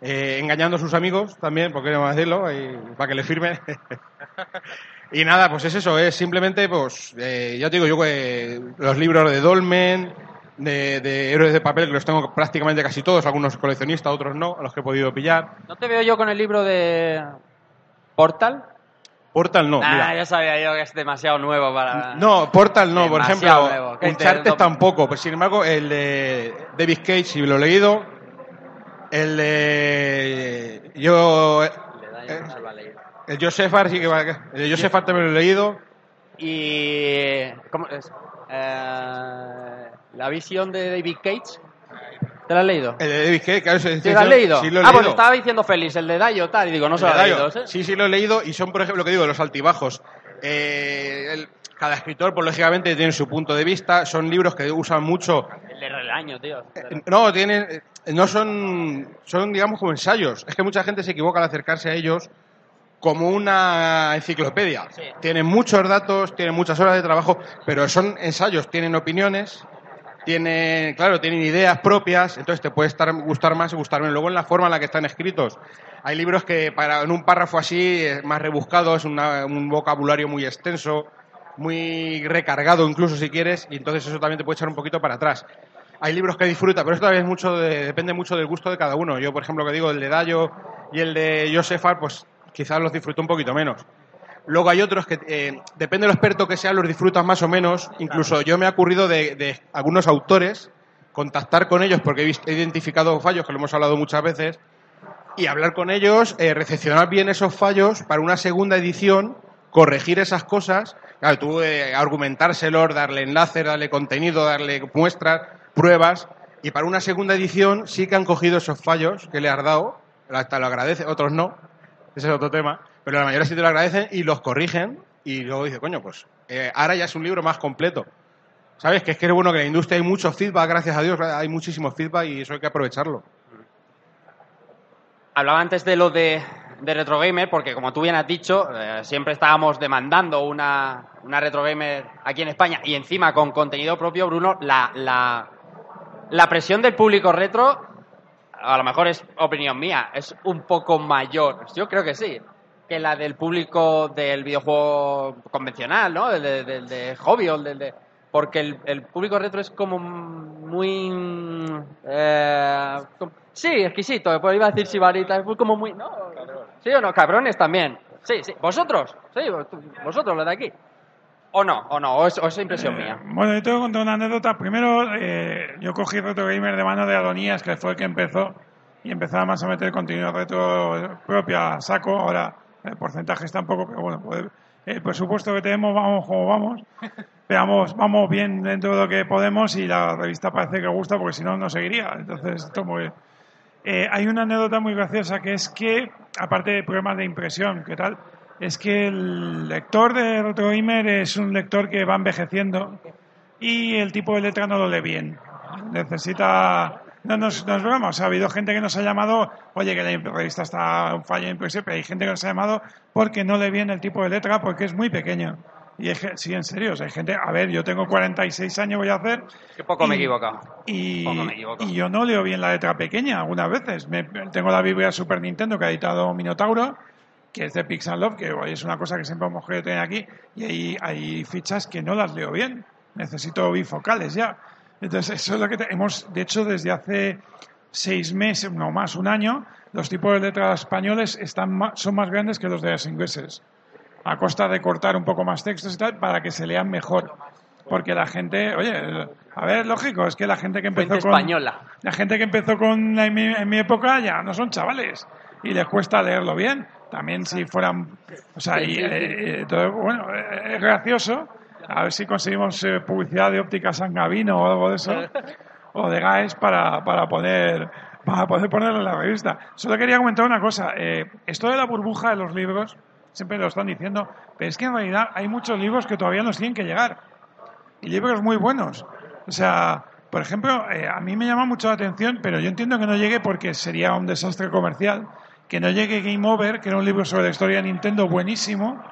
eh, engañando a sus amigos también, ¿por qué no vamos a decirlo? Y para que le firmen. y nada, pues es eso, es simplemente, pues, eh, ya te digo yo que los libros de Dolmen, de, de héroes de papel, que los tengo prácticamente casi todos, algunos coleccionistas, otros no, a los que he podido pillar. ¿No te veo yo con el libro de Portal? Portal no, ah, mira. ya sabía yo que es demasiado nuevo para... No, Portal no, por ejemplo. nuevo. Uncharted te- tampoco. Pues sin embargo, el de David Cage, si lo he leído. El de. Yo. eh, el Josefar sí que va. El de Josefar también lo he leído. Y... ¿Cómo es? Eh, la visión de David Cage. ¿Te la has leído? El de David Cage, claro, ¿Sí lo has leído? Sí, lo he ah, pues leído. estaba diciendo Félix, el de Dayo, tal, y digo, no se lo ha leído. Dayo. ¿sí? Sí, sí, lo he leído y son, por ejemplo, lo que digo, los altibajos. Eh, el- cada escritor, pues lógicamente, tiene su punto de vista. Son libros que usan mucho El de Relaño, tío. No, tienen, eh, no son, son digamos como ensayos. Es que mucha gente se equivoca al acercarse a ellos como una enciclopedia. Tienen muchos datos, tienen muchas horas de trabajo, pero son ensayos, tienen opiniones, tienen, claro, tienen ideas propias, entonces te puede estar, gustar más y gustar menos. Luego en la forma en la que están escritos. Hay libros que para en un párrafo así, eh, más rebuscado, es una- un vocabulario muy extenso, muy recargado incluso si quieres, y entonces eso también te puede echar un poquito para atrás. Hay libros que disfruta, pero esto también es mucho de- depende mucho del gusto de cada uno. Yo, por ejemplo, que digo, el de Dayo y el de Josefar, pues quizás los disfruto un poquito menos. Luego hay otros que, eh, depende de lo experto que sea, los disfrutas más o menos. Incluso yo me ha ocurrido de, de algunos autores contactar con ellos porque he, vis- he identificado fallos, que lo hemos hablado muchas veces, y hablar con ellos, eh, recepcionar bien esos fallos para una segunda edición, corregir esas cosas. Claro, tú eh, argumentárselos, darle enlaces, darle contenido, darle muestras, pruebas, Y para una segunda edición sí que han cogido esos fallos que le has dado, hasta lo agradece, otros no, ese es otro tema, pero la mayoría sí te lo agradecen y los corrigen y luego dice, coño, pues eh, ahora ya es un libro más completo. ¿Sabes? Que es que es bueno que en la industria hay mucho feedback, gracias a Dios, hay muchísimo feedback y eso hay que aprovecharlo. Hablaba antes de lo de, de Retro Gamer, porque como tú bien has dicho, eh, siempre estábamos demandando una, una Retro Gamer aquí en España y encima con contenido propio, Bruno, la, la, la presión del público retro, a lo mejor es opinión mía, es un poco mayor, yo creo que sí, que la del público del videojuego convencional, ¿no? Del de, del de hobby o del de... Porque el, público retro es como muy... eh, sí, exquisito, pues iba a decir sibarita, es muy como muy... ¿no? ¿Sí o no? Cabrones también. Sí, sí. ¿Vosotros? Sí, vos- vosotros, los de aquí. ¿O no? ¿O no? ¿O es, o es impresión mía? Bueno, yo te voy a contar una anécdota. Primero, eh, yo cogí Retro Gamer de mano de Adonías, que fue el que empezó, y empezaba más a meter contenido retro propio a saco. Ahora el porcentaje está un poco, pero bueno, pues, el presupuesto que tenemos, vamos como vamos. Veamos, vamos bien dentro de lo que podemos y la revista parece que gusta, porque si no, no seguiría. Entonces, esto muy bien. Eh, hay una anécdota muy graciosa que es que, aparte de problemas de impresión, ¿qué tal? Es que el lector de Retro Gamer es un lector que va envejeciendo y el tipo de letra no lo lee bien. Necesita. No, no, es- no es broma. O sea, ha habido gente que nos ha llamado, oye, que la revista está un fallo pero hay gente que nos ha llamado porque no lee bien el tipo de letra porque es muy pequeño. Y es que- sí, en serio, o sea, hay gente, a ver, yo tengo 46 años, voy a hacer, Que poco me he Y- equivocado. y, Poco me equivoco. y yo no leo bien la letra pequeña algunas veces. Me- tengo la Biblia Super Nintendo que ha editado Minotauro, que es de Pixar Love, que hoy es una cosa que siempre hemos querido tener aquí, y hay, hay fichas que no las leo bien. Necesito bifocales ya. Entonces, eso es lo que te- hemos, de hecho, desde hace seis meses, no más, un año, los tipos de letras españoles están son más grandes que los de los ingleses a costa de cortar un poco más textos y tal para que se lean mejor. Porque la gente, oye, a ver, lógico, es que la gente que empezó con española. la gente que empezó con la- en mi, en mi época ya no son chavales y les cuesta leerlo bien. También si fueran, o sea, y, eh, eh, todo- bueno, eh, es gracioso. A ver si conseguimos eh, publicidad de óptica San Gavino o algo de eso, o de GAES para, para poder para poder ponerlo en la revista. Solo quería comentar una cosa. eh, esto de la burbuja de los libros, siempre lo están diciendo, pero es que en realidad hay muchos libros que todavía nos tienen que llegar. Y libros muy buenos. O sea, por ejemplo, eh, a mí me llama mucho la atención, pero yo entiendo que no llegue porque sería un desastre comercial, que no llegue Game Over, que era un libro sobre la historia de Nintendo buenísimo,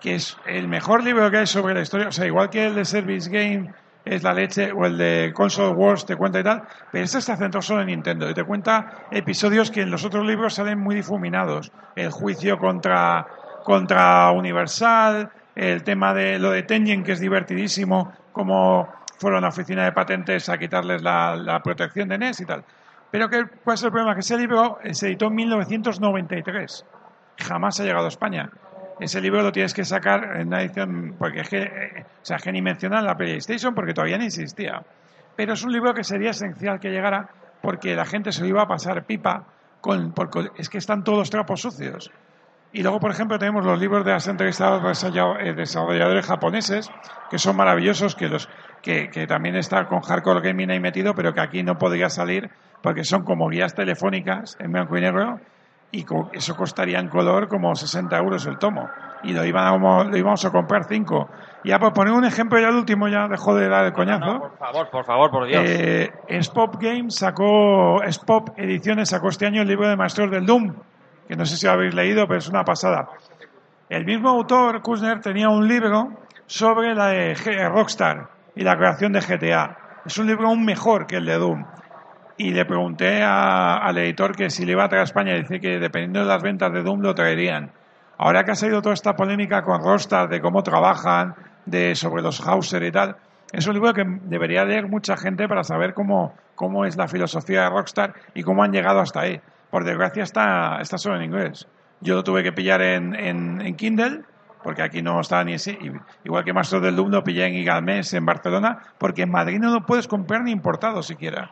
que es el mejor libro que hay sobre la historia, o sea, igual que el de Service Game es la leche, o el de Console Wars te cuenta y tal, pero este está centrado solo en Nintendo y te cuenta episodios que en los otros libros salen muy difuminados. El juicio contra, contra Universal, el tema de lo de Tengen, que es divertidísimo, como fueron a la oficina de patentes a quitarles la, la protección de NES y tal. Pero ¿qué, ¿cuál es el problema? Que ese libro se editó en 1993. Jamás ha llegado a España. Ese libro lo tienes que sacar en una edición, porque es que, o sea, que ni mencionan la PlayStation porque todavía no existía. Pero es un libro que sería esencial que llegara porque la gente se lo iba a pasar pipa con, porque es que están todos trapos sucios. Y luego, por ejemplo, tenemos los libros de las entrevistados desarrolla- eh, desarrolladores japoneses, que son maravillosos, que los que, que también está con Hardcore Gaming ahí metido, pero que aquí no podría salir porque son como guías telefónicas en blanco y negro y co- eso costaría en color como 60 euros el tomo. Y lo íbamos, lo íbamos a comprar cinco. Y ya por poner un ejemplo, ya el último, ya dejó de dar el coñazo. Por favor, por favor, por Dios. Eh, Spop Games sacó, Spop Ediciones sacó este año el libro de Maestros del Doom, que no sé si lo habéis leído, pero es una pasada. El mismo autor, Kushner, tenía un libro sobre la de G- Rockstar y la creación de GTA. Es un libro aún mejor que el de Doom. Y le pregunté a- al editor que si le iba a traer a España, dice que dependiendo de las ventas de Doom lo traerían. Ahora que ha salido toda esta polémica con Rockstar de cómo trabajan, de sobre los Hauser y tal, es un libro que debería leer mucha gente para saber cómo, cómo es la filosofía de Rockstar y cómo han llegado hasta ahí. Por desgracia está, solo en inglés. Yo lo tuve que pillar en, en, Kindle, porque aquí no está ni ese. Igual que Maestros del Doom lo pillé en Igalmes, en Barcelona, porque en Madrid no lo puedes comprar ni importado siquiera.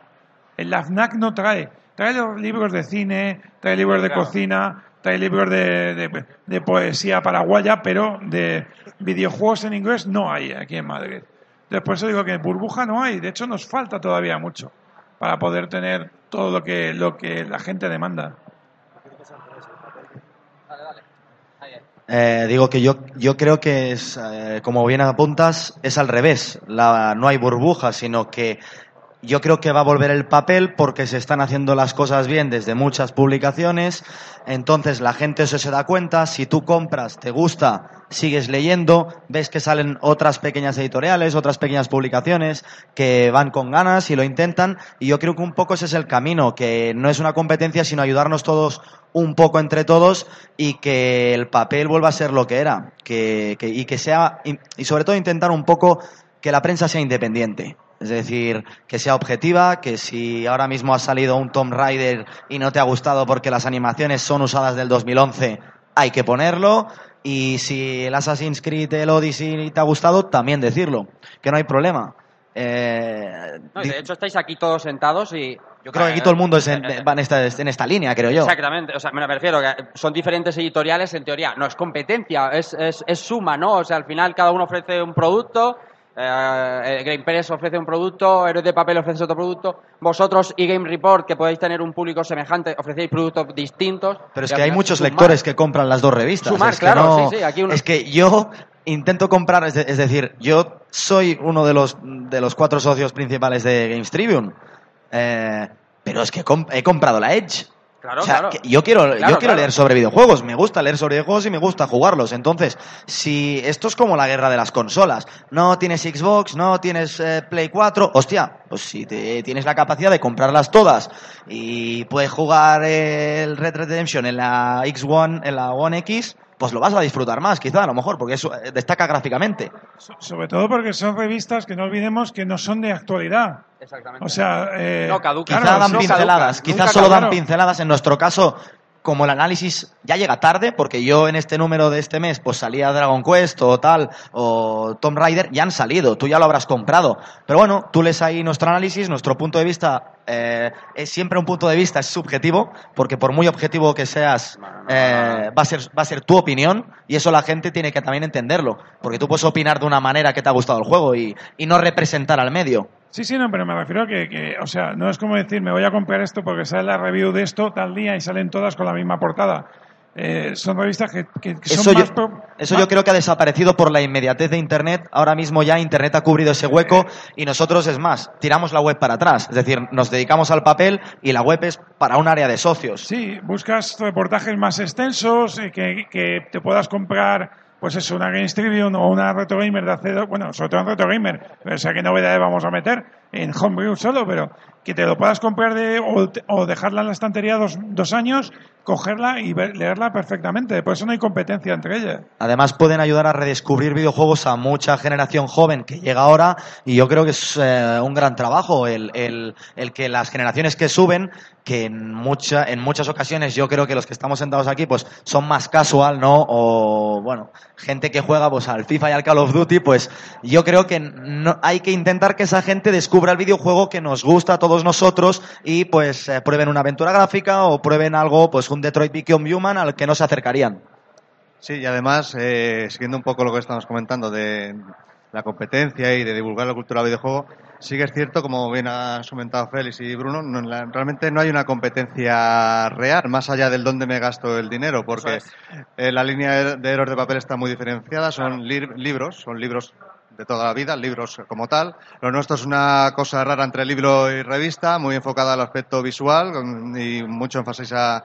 El FNAC no trae. Trae los libros de cine, trae libros de cocina, trae libros de, de- de poesía paraguaya, pero de videojuegos en inglés no hay aquí en Madrid. Después digo que burbuja no hay, de hecho nos falta todavía mucho. para poder tener todo lo que, lo que la gente demanda. Eh, digo que yo, yo creo que es, eh, como bien apuntas, es al revés. La, no hay burbuja, sino que yo creo que va a volver el papel porque se están haciendo las cosas bien desde muchas publicaciones. Entonces la gente se da cuenta. Si tú compras, te gusta, sigues leyendo, ves que salen otras pequeñas editoriales, otras pequeñas publicaciones que van con ganas y lo intentan. Y yo creo que un poco ese es el camino, que no es una competencia, sino ayudarnos todos un poco entre todos y que el papel vuelva a ser lo que era. Que, que- y que sea, y sobre todo intentar un poco que la prensa sea independiente. Es decir, que sea objetiva, que si ahora mismo ha salido un Tomb Raider y no te ha gustado porque las animaciones son usadas del 2011, hay que ponerlo. Y si el Assassin's Creed, el Odyssey te ha gustado, también decirlo, que no hay problema. Eh, No, de hecho, estáis aquí todos sentados y. yo creo que aquí todo el mundo es en- va en esta, en esta línea, creo yo. Exactamente, o sea, me refiero que son diferentes editoriales en teoría, no es competencia, es, es, es suma, ¿no? O sea, al final cada uno ofrece un producto, eh, Game Press ofrece un producto, Héroes de Papel ofrece otro producto, vosotros y Game Report, que podéis tener un público semejante, ofrecéis productos distintos. Pero es que hay muchos sumar. lectores que compran las dos revistas. Sumar, es que claro, no- sí, sí, aquí uno- Es que yo intento comprar, es, de- es decir, yo soy uno de los, de los cuatro socios principales de Games Tribune, eh, pero es que he comprado la Edge. Claro, O sea, claro. yo quiero, yo quiero claro. leer sobre videojuegos, me gusta leer sobre videojuegos y me gusta jugarlos. Entonces, si esto es como la guerra de las consolas, no tienes Xbox, no tienes eh, Play 4, hostia, pues si te- tienes la capacidad de comprarlas todas y puedes jugar el Red Red Redemption en la X1, en la One X, pues lo vas a disfrutar más, quizá, a lo mejor, porque eso eh, destaca gráficamente. Sobre todo porque son revistas que no olvidemos que no son de actualidad. Exactamente. O sea, eh, No, caducan. Quizá claro, dan no pinceladas, caducan, quizás nunca solo dan pinceladas. En nuestro caso, como el análisis ya llega tarde, porque yo en este número de este mes, pues salía Dragon Quest o tal, o Tomb Raider, ya han salido, tú ya lo habrás comprado. Pero bueno, tú lees ahí nuestro análisis, nuestro punto de vista eh, es siempre un punto de vista, es subjetivo, porque por muy objetivo que seas, eh, va, a ser, va a ser tu opinión, y eso la gente tiene que también entenderlo, porque tú puedes opinar de una manera que te ha gustado el juego y, y no representar al medio. Sí, sí, no, pero me refiero a que, que, o sea, no es como decir, me voy a comprar esto porque sale la review de esto tal día y salen todas con la misma portada. Eh, son revistas que, son Eso, yo, más... eso más- yo creo que ha desaparecido por la inmediatez de Internet. Ahora mismo ya Internet ha cubrido ese hueco y nosotros, es más, tiramos la web para atrás. Es decir, nos dedicamos al papel y la web es para un área de socios. Sí, buscas reportajes más extensos, eh, que, que te puedas comprar, pues eso, una Games Tribune o una Retro Gamer de hace, do- bueno, sobre todo en Retro Gamer, pero sé qué novedades vamos a meter en Homebrew solo, pero que te lo puedas comprar de, o, o dejarla en la estantería dos, dos años, cogerla y leerla perfectamente. Por eso no hay competencia entre ellas. Además pueden ayudar a redescubrir videojuegos a mucha generación joven que llega ahora y yo creo que es eh, un gran trabajo el, el- el que las generaciones que suben, que en, mucha, en muchas ocasiones yo creo que los que estamos sentados aquí pues son más casual, ¿no? O bueno, gente que juega pues al FIFA y al Call of Duty, pues yo creo que no, hay que intentar que esa gente descubra el videojuego que nos gusta a todos nosotros y pues eh, prueben una aventura gráfica o prueben algo, pues Detroit Become Human al que no se acercarían. Sí, y además, eh, siguiendo un poco lo que estamos comentando de la competencia y de divulgar la cultura del videojuego, sí que es cierto, como bien han comentado Félix y Bruno, no- la- realmente no hay una competencia real, más allá del dónde me gasto el dinero, porque Eso eh, la línea de héroes de papel está muy diferenciada, son li- libros, son libros de toda la vida, libros como tal. Lo nuestro es una cosa rara entre libro y revista, muy enfocada al aspecto visual y mucho énfasis a,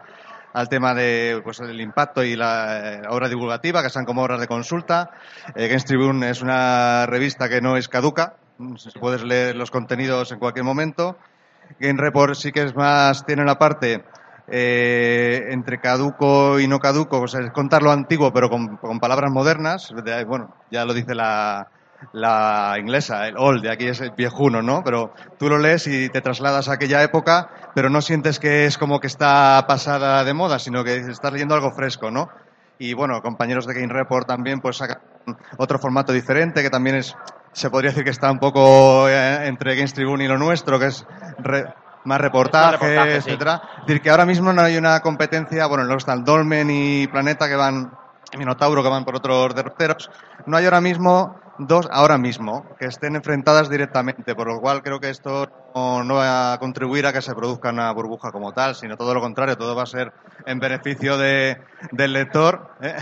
al tema de pues el impacto y la eh, obra divulgativa, que sean como obras de consulta. Eh, Games Tribune es una revista que no es caduca, puedes leer los contenidos en cualquier momento. Game Report sí que es más, tiene una parte eh, entre caduco y no caduco, o es contar lo antiguo pero con, palabras modernas. Bueno, ya lo dice la, la inglesa, el old, de aquí es el viejuno, ¿no? Pero tú lo lees y te trasladas a aquella época, pero no sientes que es como que está pasada de moda, sino que estás leyendo algo fresco, ¿no? Y bueno, compañeros de Game Report también pues sacan otro formato diferente que también es, se podría decir que está un poco eh, entre Games Tribune y lo nuestro, que es re- más reportajes, reportaje, sí. etcétera. Es decir, que ahora mismo no hay una competencia, bueno, luego están Dolmen y Planeta que van Minotauro que van por otros derroteros. No hay ahora mismo dos, ahora mismo, que estén enfrentadas directamente, por lo cual creo que esto no, no va a contribuir a que se produzca una burbuja como tal, sino todo lo contrario, todo va a ser en beneficio de, del lector. ¿eh?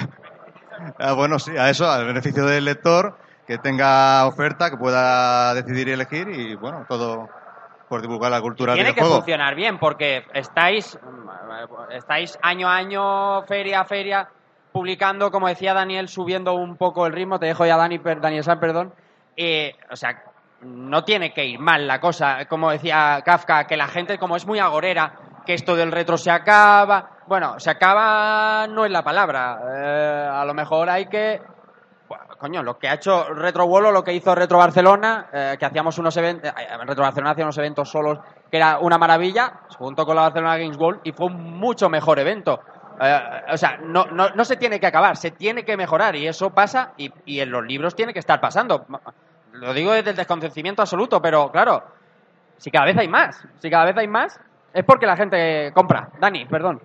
Ah, bueno, sí, a eso, al beneficio del lector, que tenga oferta, que pueda decidir y elegir y bueno, todo por divulgar la cultura del Tiene que funcionar bien porque estáis, estáis año a año, feria a feria, publicando, como decía Daniel, subiendo un poco el ritmo. Te dejo ya, Dani, Daniel San, perdón. Eh, o sea, no tiene que ir mal la cosa. Como decía Kafka, que la gente, como es muy agorera, que esto del retro se acaba. Bueno, se acaba no es la palabra. Eh, a lo mejor hay que coño, lo que ha hecho Retro World o lo que hizo Retro Barcelona, eh, que hacíamos unos eventos, Retro Barcelona hacía unos eventos solos que era una maravilla, junto con la Barcelona Games World, y fue un mucho mejor evento. Eh, o sea, no, no, no se tiene que acabar, se tiene que mejorar, y eso pasa, y, y en los libros tiene que estar pasando. Lo digo desde el desconocimiento absoluto, pero claro, si cada vez hay más, si cada vez hay más, es porque la gente compra. Dani, perdón.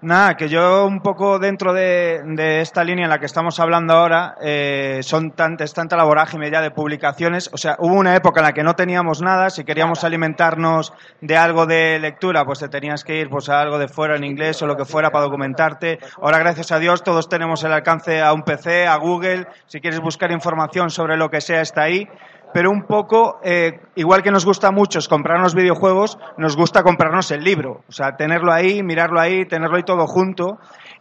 Nada, que yo un poco dentro de, de esta línea en la que estamos hablando ahora, eh, son tanta, es tanta la vorágine ya de publicaciones. O sea, hubo una época en la que no teníamos nada. Si queríamos alimentarnos de algo de lectura, pues te tenías que ir pues, a algo de fuera en inglés o lo que fuera para documentarte. Ahora, gracias a Dios, todos tenemos el alcance a un PC, a Google. Si quieres buscar información sobre lo que sea, está ahí pero un poco, eh, igual que nos gusta a muchos comprarnos videojuegos, nos gusta comprarnos el libro. O sea, tenerlo ahí, mirarlo ahí, tenerlo ahí todo junto.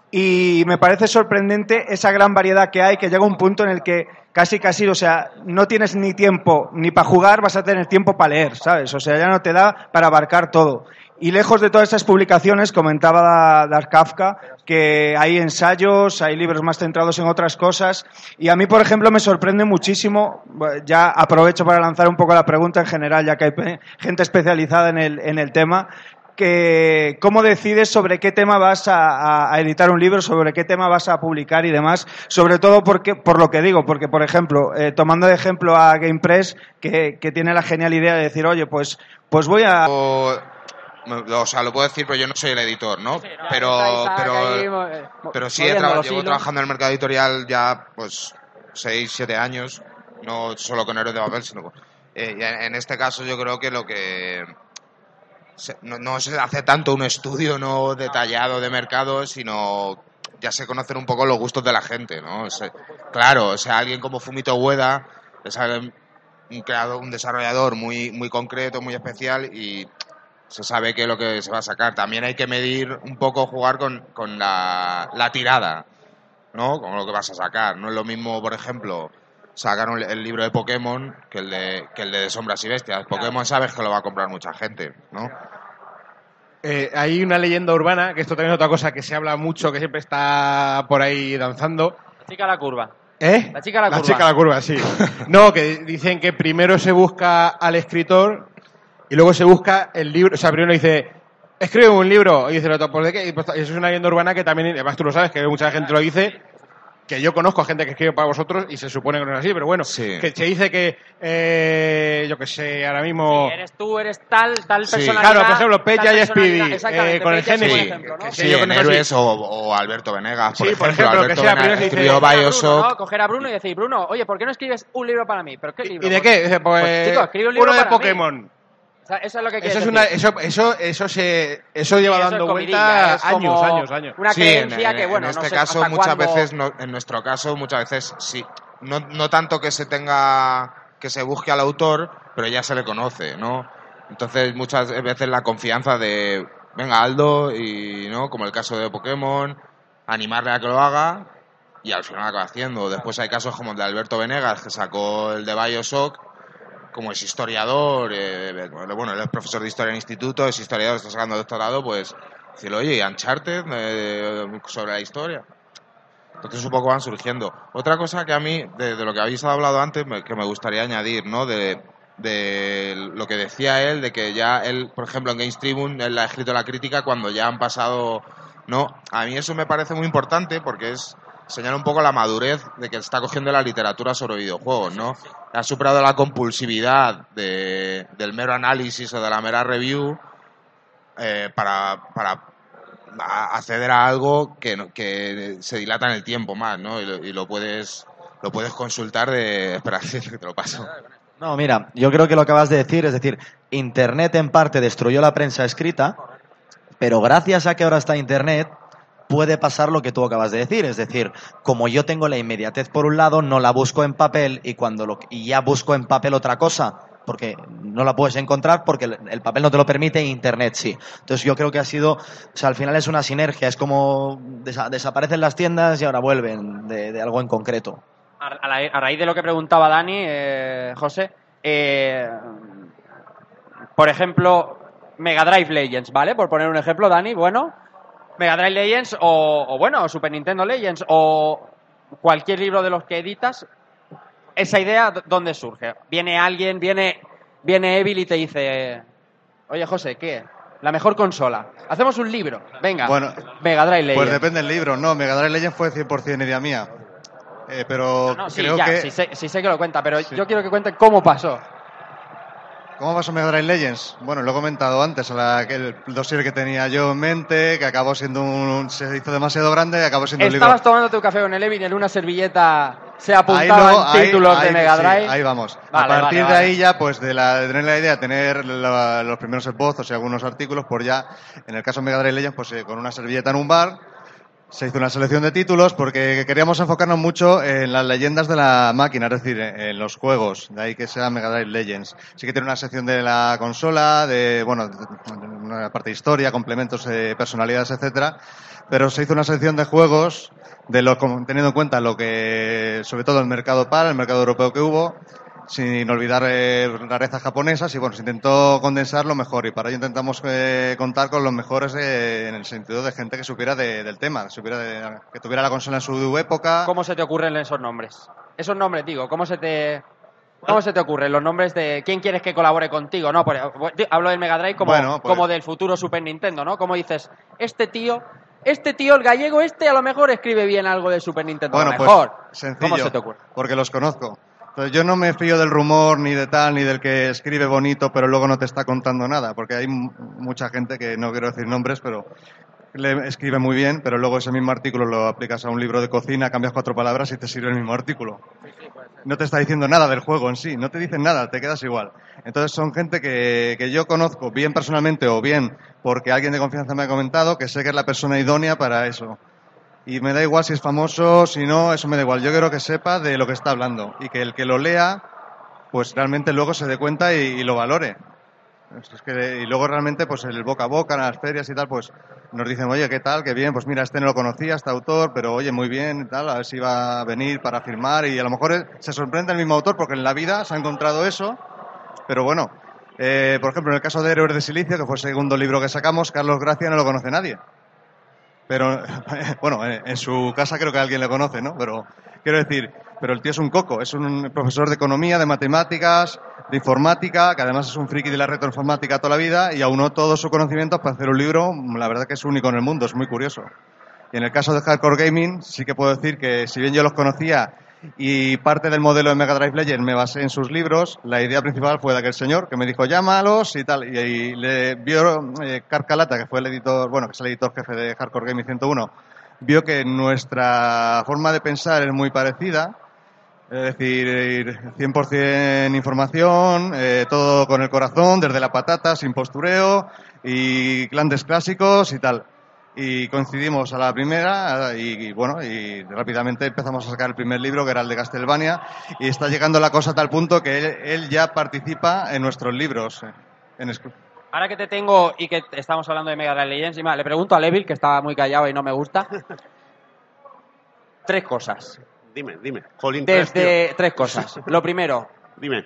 Y me parece sorprendente esa gran variedad que hay, que llega un punto en el que casi, casi, o sea, no tienes ni tiempo ni para jugar, vas a tener tiempo para leer, ¿sabes? O sea, ya no te da para abarcar todo. Y lejos de todas esas publicaciones, comentaba Dark Kafka que hay ensayos, hay libros más centrados en otras cosas. Y a mí, por ejemplo, me sorprende muchísimo, ya aprovecho para lanzar un poco la pregunta en general, ya que hay gente especializada en el, en el tema, que cómo decides sobre qué tema vas a, editar un libro, sobre qué tema vas a publicar y demás, sobre todo porque, por lo que digo, porque por ejemplo, eh, tomando de ejemplo a GamePress, que, que tiene la genial idea de decir, oye, pues, pues voy a... o sea, lo puedo decir, pero yo no soy el editor, ¿no? pero, pero, pero sí he los llevo trabajando en el mercado editorial ya, pues, 6, 7 años, no solo con Héroes de Papel, sino con... eh, en, este caso yo creo que lo que... no, no se hace tanto un estudio no detallado de mercado, sino ya se conocen un poco los gustos de la gente, ¿no? Claro, o sea, alguien como Fumito Ueda es un creador, un desarrollador muy, muy concreto, muy especial y se sabe que es lo que se va a sacar. También hay que medir un poco, jugar con, con la, la tirada, ¿no? Con lo que vas a sacar. No es lo mismo, por ejemplo, sacar un- el libro de Pokémon que el de, que el de Sombras y Bestias. Pokémon sabes que lo va a comprar mucha gente, ¿no? Eh, hay una leyenda urbana, que esto también es otra cosa que se habla mucho, que siempre está por ahí danzando. La chica a la curva. ¿Eh? La chica a la curva. chica a la curva, sí. No, que dicen que primero se busca al escritor y luego se busca el libro. O sea, primero dice, escribe un libro. Y dice el otro, ¿por de qué? Y pues, eso es una leyenda urbana que también, además tú lo sabes, que mucha gente lo dice. Que yo conozco a gente que escribe para vosotros y se supone que no es así, pero bueno, que se dice que, eh, yo que sé, ahora mismo. Eres tú, eres tal, tal Sí. personalidad. Claro, por ejemplo, Pecha y. Speedy, eh, con el ejemplo, ¿no? Sí, en. Héroes o, o Alberto Venegas, por Sí, por ejemplo. ejemplo, que Alberto sea, Venegas escribió Coger a Bruno, Bioshock. ¿no? Coger a Bruno y decir, Bruno, oye, ¿por qué no escribes un libro para mí? ¿Pero qué libro? ¿Y de qué? Dice, Pues, Pues, chico, escribe un libro uno de para. Pokémon. Sea, eso es lo que Eso es una, eso, eso, eso se, eso lleva eso es dando vuelta es años, años, años. una Sí, creencia en, que, en- bueno, en no este sé caso muchas veces, no- en nuestro caso muchas veces sí. No, no tanto que se tenga, que se busque al autor, pero ya se le conoce, ¿no? Entonces muchas veces la confianza de, venga Aldo, y no, como el caso de Pokémon, animarle a que lo haga y al final acaba haciendo. Después hay casos como el de Alberto Venegas, que sacó el de Bioshock, como es historiador, eh, bueno, él es profesor de historia en instituto, es historiador, está sacando doctorado, pues decirle, oye, ¿y Uncharted eh, sobre la historia? Entonces un poco van surgiendo. Otra cosa que a mí, de, de lo que habéis hablado antes, me- que me gustaría añadir, ¿no? De, de lo que decía él, de que ya él, por ejemplo, en Games Tribune, él ha escrito la crítica cuando ya han pasado, ¿no? A mí eso me parece muy importante porque es señala un poco la madurez de que está cogiendo la literatura sobre videojuegos, ¿no? Ha superado la compulsividad de- del mero análisis o de la mera review eh, para, acceder a algo que, que se dilata en el tiempo más, ¿no? Y lo, y lo puedes lo puedes consultar de... Espera, que te lo paso. No, mira, yo creo que lo acabas de decir, es decir, Internet en parte destruyó la prensa escrita, pero gracias a que ahora está Internet puede pasar lo que tú acabas de decir, es decir, como yo tengo la inmediatez por un lado, no la busco en papel y cuando lo, y ya busco en papel otra cosa, porque no la puedes encontrar porque el, el papel no te lo permite y Internet sí. Entonces yo creo que ha sido, o sea, al final es una sinergia, es como desa- desaparecen las tiendas y ahora vuelven de- algo en concreto. A raíz de lo que preguntaba Dani, eh, José, eh, por ejemplo, Mega Drive Legends, ¿vale? Por poner un ejemplo, Dani, bueno, Mega Drive Legends o, o bueno, Super Nintendo Legends o cualquier libro de los que editas, esa idea, ¿d- ¿dónde surge? Viene alguien, viene, viene Evil y te dice, oye José, ¿qué? La mejor consola. Hacemos un libro. Venga. Bueno, Mega Drive Legends. Pues depende del libro. No, Mega Drive Legends fue 100% idea mía. Eh, pero No, sí, creo ya, que... sí, sé, sí sé que lo cuenta, pero yo quiero que cuente cómo pasó. ¿Cómo pasó Mega Drive Legends? Bueno, lo he comentado antes, la- el dossier que tenía yo en mente, que acabó siendo un... se hizo demasiado grande y acabó siendo un libro... Estabas tomando tu café con el Evil y en una servilleta se apuntaban luego- ahí- títulos de ahí- Mega sí, Drive. ahí vamos. Vale, a partir vale, de vale. ahí ya, pues de, la, de tener la idea de tener la- los primeros esbozos y algunos artículos, pues ya, en el caso de Mega Drive Legends, pues eh, con una servilleta en un bar, se hizo una selección de títulos porque queríamos enfocarnos mucho en las leyendas de la máquina, es decir, en, los juegos, de ahí que sea Mega Drive Legends. Sí que tiene una sección de la consola, de, bueno, una parte de historia, complementos, eh, personalidades, etcétera, pero se hizo una sección de juegos de lo, teniendo en cuenta lo que, sobre todo el mercado PAL, el mercado europeo que hubo, sin olvidar eh, rarezas japonesas y bueno, se intentó condensar lo mejor y para ello intentamos eh, contar con los mejores eh, en el sentido de gente que supiera de- del tema, que, supiera de- que tuviera la consola en su época. ¿Cómo se te ocurren esos nombres? Esos nombres, digo, ¿cómo se te cómo se te ocurren los nombres de quién quieres que colabore contigo? No, Por- hablo del Mega Drive como, Bueno, pues- como del futuro Super Nintendo, ¿no? Como dices, este tío, este tío, el gallego este, a lo mejor escribe bien algo de Super Nintendo. Bueno, a lo pues mejor. sencillo, ¿Cómo se te ocurre? porque los conozco. Yo no me fío del rumor ni de tal, ni del que escribe bonito, pero luego no te está contando nada, porque hay mucha gente que no quiero decir nombres, pero le escribe muy bien, pero luego ese mismo artículo lo aplicas a un libro de cocina, cambias cuatro palabras y te sirve el mismo artículo. No te está diciendo nada del juego en sí, no te dicen nada, te quedas igual. Entonces son gente que, que yo conozco bien personalmente o bien porque alguien de confianza me ha comentado que sé que es la persona idónea para eso. Y me da igual si es famoso, si no, eso me da igual. Yo quiero que sepa de lo que está hablando y que el que lo lea, pues realmente luego se dé cuenta y, lo valore. Es que- y luego realmente, pues el boca a boca, en las ferias y tal, pues nos dicen, oye, ¿qué tal? Qué bien, pues mira, este no lo conocía, este autor, pero oye, muy bien y tal, a ver si va a venir para firmar y a lo mejor se sorprende el mismo autor porque en la vida se ha encontrado eso, pero bueno, eh, por ejemplo, en el caso de Héroes de Silicio, que fue el segundo libro que sacamos, Carlos Gracia no lo conoce nadie. Pero, bueno, en, en su casa creo que alguien le conoce, ¿no? Pero, quiero decir, pero el tío es un coco, es un profesor de economía, de matemáticas, de informática, que además es un friki de la retroinformática toda la vida y aunó todos sus conocimientos para hacer un libro, la verdad que es único en el mundo, es muy curioso. Y en el caso de Hardcore Gaming, sí que puedo decir que si bien yo los conocía y parte del modelo de Mega Drive Legend me basé en sus libros, la idea principal fue de aquel señor que me dijo llámalos y tal. Y, le vio eh, Carcalata, que fue el editor, bueno, que es el editor jefe de Hardcore Gaming 101, vio que nuestra forma de pensar es muy parecida. Es decir, 100% información, eh, todo con el corazón, desde la patata, sin postureo, y grandes clásicos y tal y coincidimos a la primera y, y, bueno y rápidamente empezamos a sacar el primer libro que era el de Castlevania y está llegando la cosa a tal punto que él, él ya participa en nuestros libros eh, en Ahora que te tengo y que estamos hablando de Mega Drive Legends, y más, le pregunto a Levil, que estaba muy callado y no me gusta. Tres cosas. Dime, dime. Desde tres cosas. Lo primero, Dime.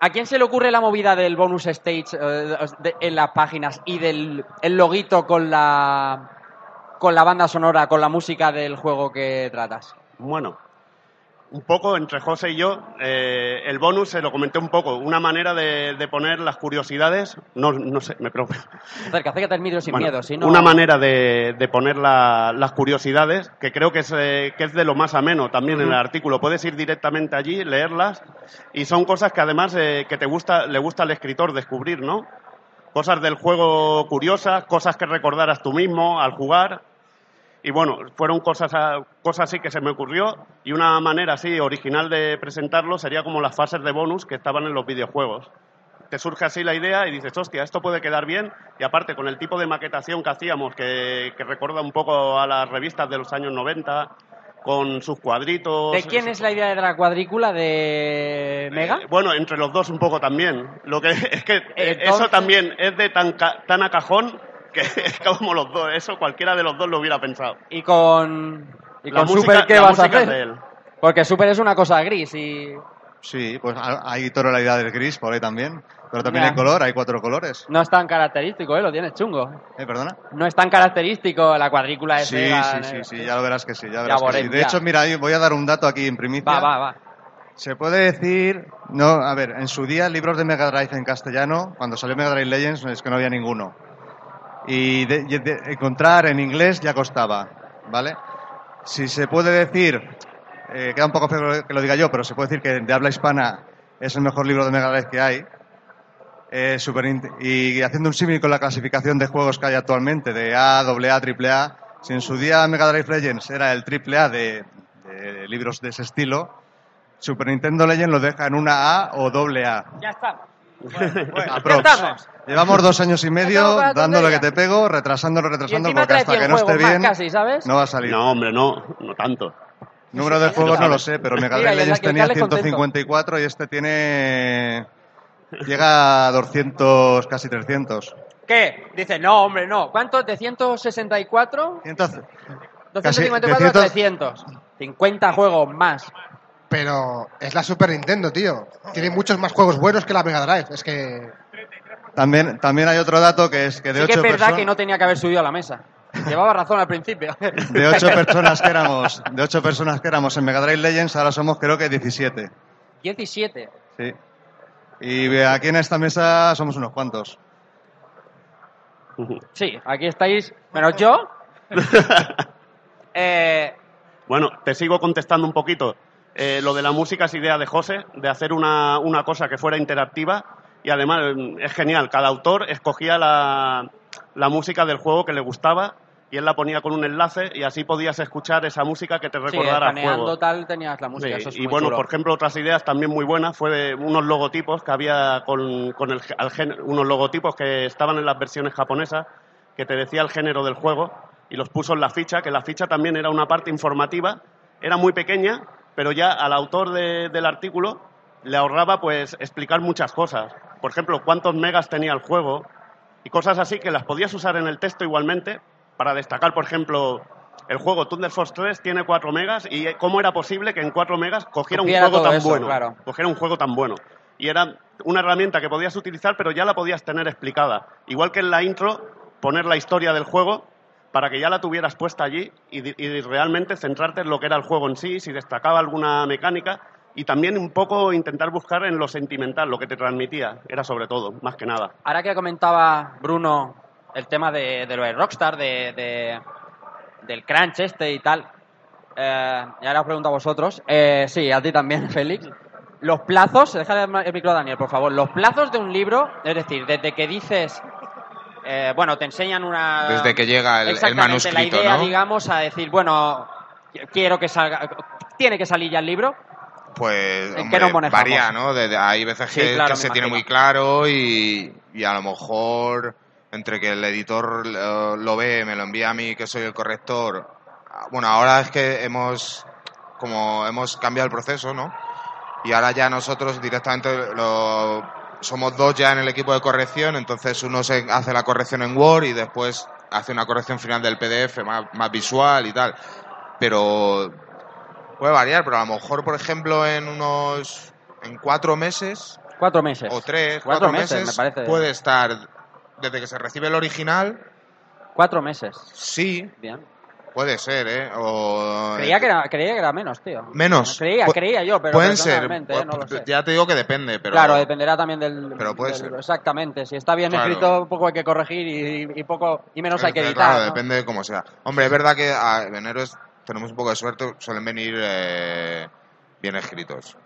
¿A quién se le ocurre la movida del bonus stage eh, en las páginas y del el loguito con la con la banda sonora, con la música del juego que tratas? Bueno, un poco entre José y yo, eh, el bonus se lo comenté un poco, una manera de, de poner las curiosidades, no, no sé, me preocupa. Acerca, acércate al micro sin Bueno, miedo, si no... Una manera de, de poner la- las curiosidades, que creo que es, eh, que es de lo más ameno también en el artículo. Puedes ir directamente allí, leerlas, y son cosas que además eh, que te gusta, le gusta al escritor descubrir, ¿no? cosas del juego curiosas, cosas que recordaras tú mismo al jugar. Y bueno, fueron cosas, cosas así que se me ocurrió y una manera así original de presentarlo sería como las fases de bonus que estaban en los videojuegos. Te surge así la idea y dices, hostia, esto puede quedar bien. Y aparte, con el tipo de maquetación que hacíamos, que, que recuerda un poco a las revistas de los años 90, con sus cuadritos. ¿De quién es la idea de la cuadrícula? ¿De Mega? Eh, Bueno, entre los dos un poco también. Lo que es que Entonces- eso también es de tan, tan a cajón que es como los dos. Eso cualquiera de los dos lo hubiera pensado. Y con, y con música- Super, ¿qué vas a hacer? de él. Porque Super es una cosa gris y... Sí, pues ha- hay tonalidad del gris por ahí también. Pero también hay color, hay cuatro colores. No es tan característico, ¿eh? Lo tienes chungo. ¿Eh, perdona? No es tan característico la cuadrícula de Sí, Sega, sí, sí, sí, ya lo verás que sí, ya Ya verás que sí. veremos, De ya. hecho, mira, voy a dar un dato aquí en primicia. Va, va, va. Se puede decir, no, a ver, en su día libros de Mega Drive en castellano, cuando salió Mega Drive Legends es que no había ninguno. Y de- encontrar en inglés ya costaba, ¿vale? Si se puede decir, eh, queda un poco feo que lo diga yo, pero se puede decir que de habla hispana es el mejor libro de Mega Drive que hay. Eh, y haciendo un símil con la clasificación de juegos que hay actualmente, de A, AA, AAA, si en su día Mega Drive Legends era el AAA de, de libros de ese estilo, Super Nintendo Legends lo deja en una A o doble A. Ya está. Aprox. ya estamos. Llevamos dos años y medio lo que te pego, retrasándolo, retrasándolo, porque hasta 100 que no esté bien casi, ¿sabes? no va a salir. No, hombre, no, no tanto. Número de juegos no lo sé, pero Mega Drive Legends tenía Carles contento. 154 y este tiene... Llega a 200, casi 300. ¿Qué? Dice, no, hombre, no. ¿Cuántos? ¿De 164? 254 Casi a 300. 300. 50 juegos más. Pero es la Super Nintendo, tío. Tiene muchos más juegos buenos que la Mega Drive. Es que. También, también hay otro dato que es que de sí que es 8 verdad personas... que no tenía que haber subido a la mesa. Llevaba razón al principio. De ocho personas que éramos, de ocho personas que éramos en Mega Drive Legends, ahora somos creo que 17. 17. Sí. Y aquí en esta mesa somos unos cuantos. Sí, aquí estáis, menos yo. eh, Bueno, te sigo contestando un poquito. Eh, lo de la música es idea de José, de hacer una, una cosa que fuera interactiva y además mm, es genial. Cada autor escogía la, la música del juego que le gustaba y él la ponía con un enlace y así podías escuchar esa música que te sí, recordara el escaneando juego. tal tenías la música, Sí, eso es y muy bueno, por ejemplo, otras ideas también muy buenas fue de unos logotipos que había con, con el, al unos logotipos que estaban en las versiones japonesas que te decía el género del juego y los puso en la ficha, que la ficha también era una parte informativa, era muy pequeña, pero ya al autor de- del artículo le ahorraba pues explicar muchas cosas. Por ejemplo, cuántos megas tenía el juego y cosas así que las podías usar en el texto igualmente para destacar, por ejemplo, el juego Thunder Force 3 tiene 4 megas y cómo era posible que en 4 megas cogiera, un juego tan eso, bueno. claro. Cogiera un juego tan bueno. Y era una herramienta que podías utilizar, pero ya la podías tener explicada. Igual que en la intro, poner la historia del juego para que ya la tuvieras puesta allí y, realmente centrarte en lo que era el juego en sí, si destacaba alguna mecánica y también un poco intentar buscar en lo sentimental, lo que te transmitía, era sobre todo, más que nada. Ahora que comentaba Bruno el tema de, de lo de Rockstar, de, de- del crunch este y tal, eh, y ahora os pregunto a vosotros, eh, sí, a ti también, Félix, los plazos, déjale el micro a Daniel, por favor, los plazos de un libro, es decir, desde que dices, eh, bueno, te enseñan una... Desde que llega el- el manuscrito, la idea, ¿no? digamos, a decir, bueno, quiero que salga, tiene que salir ya el libro, Pues ¿En qué hombre, manejamos? varía, ¿no? De- de- hay veces Sí, que, claro, que me se tiene muy claro y, y a lo mejor entre que el editor eh, lo ve, me lo envía a mí que soy el corrector. ah, Bueno, ahora es que hemos como hemos cambiado el proceso, ¿no? Y ahora ya nosotros directamente lo, somos dos ya en el equipo de corrección, entonces uno se hace la corrección en Word y después hace una corrección final del PDF más, más visual y tal. Pero puede variar, pero a lo mejor, por ejemplo, en unos en cuatro meses cuatro meses. o tres, Cuatro cuatro, meses, meses, me parece. puede estar desde que se recibe el original. Cuatro meses. Sí. Bien. Puede ser, ¿eh? O, Creía que, era, creía que era menos, tío. Menos. Creía, Pu- creía yo, pero Pueden ser. eh, no lo sé. Ya te digo que depende, pero. Claro, dependerá también del. Pero puede del- ser. Exactamente. Si está bien Claro. escrito, poco hay que corregir y, y poco y menos hay que Eh, editar. Claro, ¿no? depende de cómo sea. Hombre, es verdad que a enero es- tenemos un poco de suerte, suelen venir eh, bien escritos.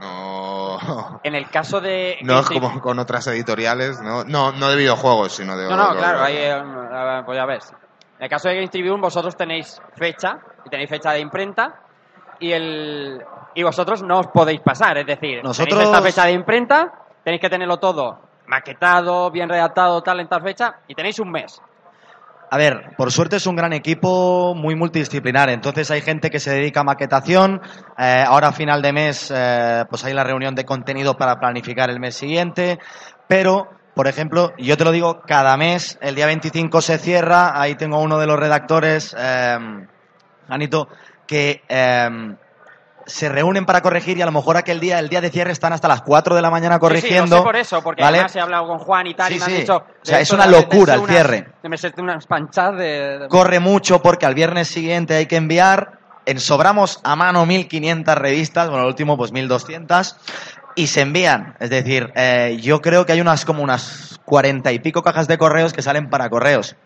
No. En el caso de... No es como con otras editoriales, ¿no? No, no de videojuegos, sino de... No, no, claro, ahí, eh, eh, pues ya ves. En el caso de Game Tribune, vosotros tenéis fecha, y tenéis fecha de imprenta, y el y vosotros no os podéis pasar, es decir, Nosotros- tenéis esta fecha de imprenta, tenéis que tenerlo todo maquetado, bien redactado, tal, en tal fecha, y tenéis un mes. A ver, por suerte es un gran equipo muy multidisciplinar, entonces hay gente que se dedica a maquetación, eh, ahora a final de mes eh, pues hay la reunión de contenido para planificar el mes siguiente, pero, por ejemplo, yo te lo digo, cada mes, el día 25 se cierra, ahí tengo uno de los redactores, eh, Anito, que eh, se reúnen para corregir y a lo mejor aquel día, el día de cierre, están hasta las 4 de la mañana corrigiendo. Sí, sí, lo sé por eso, porque ¿vale? además he hablado con Juan y tal, Sí, y me han sí. dicho... O sea, es una locura el unas- cierre. Meterse unas panchas de... de- corre mucho porque al viernes siguiente hay que enviar, ensobramos a mano 1500 revistas, bueno, el último pues 1200, y se envían. Es decir, eh, yo creo que hay unas como unas 40 y pico cajas de correos que salen para correos.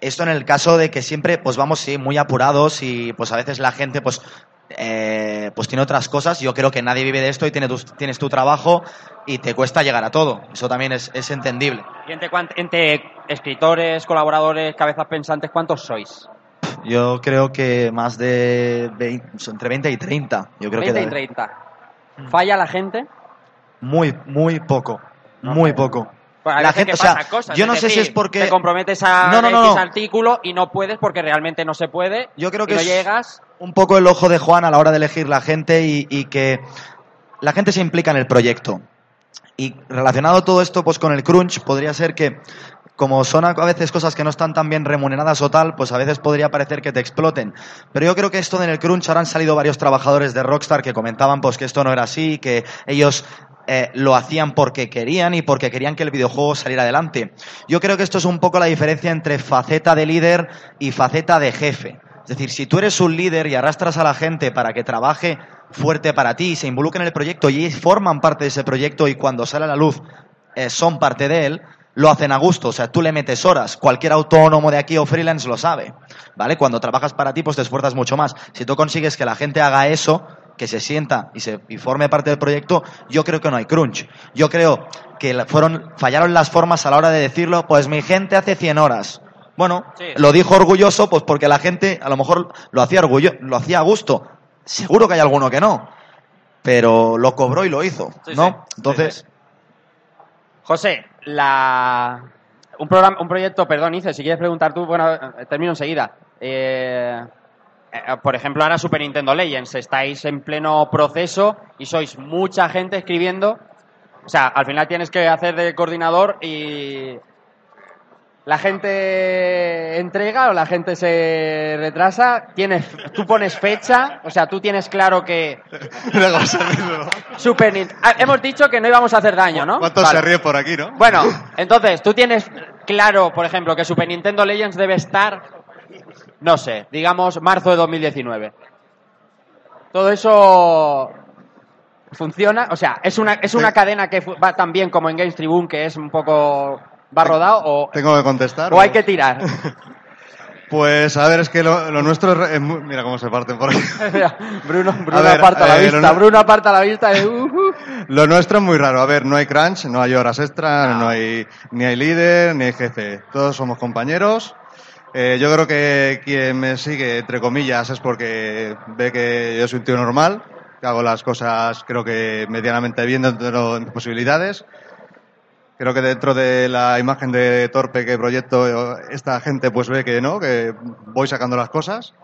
Esto en el caso de que siempre pues vamos sí, muy apurados y pues a veces la gente pues eh, pues tiene otras cosas. Yo creo que nadie vive de esto y tiene tu- tienes tu trabajo y te cuesta llegar a todo. Eso también es, es entendible. Y entre, entre escritores, colaboradores, cabezas pensantes, ¿cuántos sois? Yo creo que más de 20, entre 20 y 30. Yo creo 20 que y 30. ¿Falla la gente? muy, muy poco. Muy poco. Pues La gente, o sea, pasa cosas, yo no sé si es porque te comprometes a No, no, no, X no. artículo y no puedes porque realmente no se puede. Yo creo y que no es llegas. un poco el ojo de Juan a la hora de elegir la gente y, y que la gente se implica en el proyecto. Y relacionado todo esto pues con el crunch, podría ser que como son a veces cosas que no están tan bien remuneradas o tal, pues a veces podría parecer que te exploten. Pero yo creo que esto en el crunch ahora han salido varios trabajadores de Rockstar que comentaban pues que esto no era así, que ellos eh, lo hacían porque querían y porque querían que el videojuego saliera adelante. Yo creo que esto es un poco la diferencia entre faceta de líder y faceta de jefe. Es decir, si tú eres un líder y arrastras a la gente para que trabaje fuerte para ti se involucren en el proyecto y forman parte de ese proyecto y cuando sale a la luz eh, son parte de él, lo hacen a gusto. O sea, tú le metes horas. Cualquier autónomo de aquí o freelance lo sabe. ¿Vale? Cuando trabajas para ti, pues te esfuerzas mucho más. Si tú consigues que la gente haga eso, que se sienta y, se, y forme parte del proyecto, yo creo que no hay crunch. Yo creo que fueron, fallaron las formas a la hora de decirlo, pues mi gente hace 100 horas. Bueno, Sí. lo dijo orgulloso, pues porque la gente a lo mejor lo hacía orgullo, lo hacía a gusto. Seguro que hay alguno que no. Pero lo cobró y lo hizo, Sí, ¿no? sí. Entonces, José, la... un, programa, un proyecto, perdón, Ice, si quieres preguntar tú, bueno, termino enseguida. Eh, eh, por ejemplo, ahora Super Nintendo Legends, estáis en pleno proceso y sois mucha gente escribiendo. O sea, al final tienes que hacer de coordinador y la gente entrega o la gente se retrasa. Tienes, tú pones fecha, o sea, tú tienes claro que Super Nintendo. hemos dicho que no íbamos a hacer daño, ¿no? ¿Cuántos Vale. se ríen por aquí, no? Bueno, entonces, tú tienes claro, por ejemplo, que Super Nintendo Legends debe estar, no sé, digamos, marzo de 2019. Todo eso funciona, o sea, es una, es una cadena que va tan bien como en Games Tribune, que es un poco, va rodado, o, Tengo que contestar. o hay que tirar. Pues a ver, es que lo, lo nuestro es... Mira cómo se parten por aquí. Bruno, Bruno A ver, aparta la eh, vista, Bruno aparta la vista. de, uh, uh. Lo nuestro es muy raro. A ver, no hay crunch, no hay horas extra, no, hay ni hay líder, ni hay jefe. Todos somos compañeros. Eh, yo creo que quien me sigue, entre comillas, es porque ve que yo soy un tío normal, que hago las cosas, creo que medianamente bien dentro de mis posibilidades. Creo que dentro de la imagen de torpe que proyecto, esta gente pues ve que no, que voy sacando las cosas.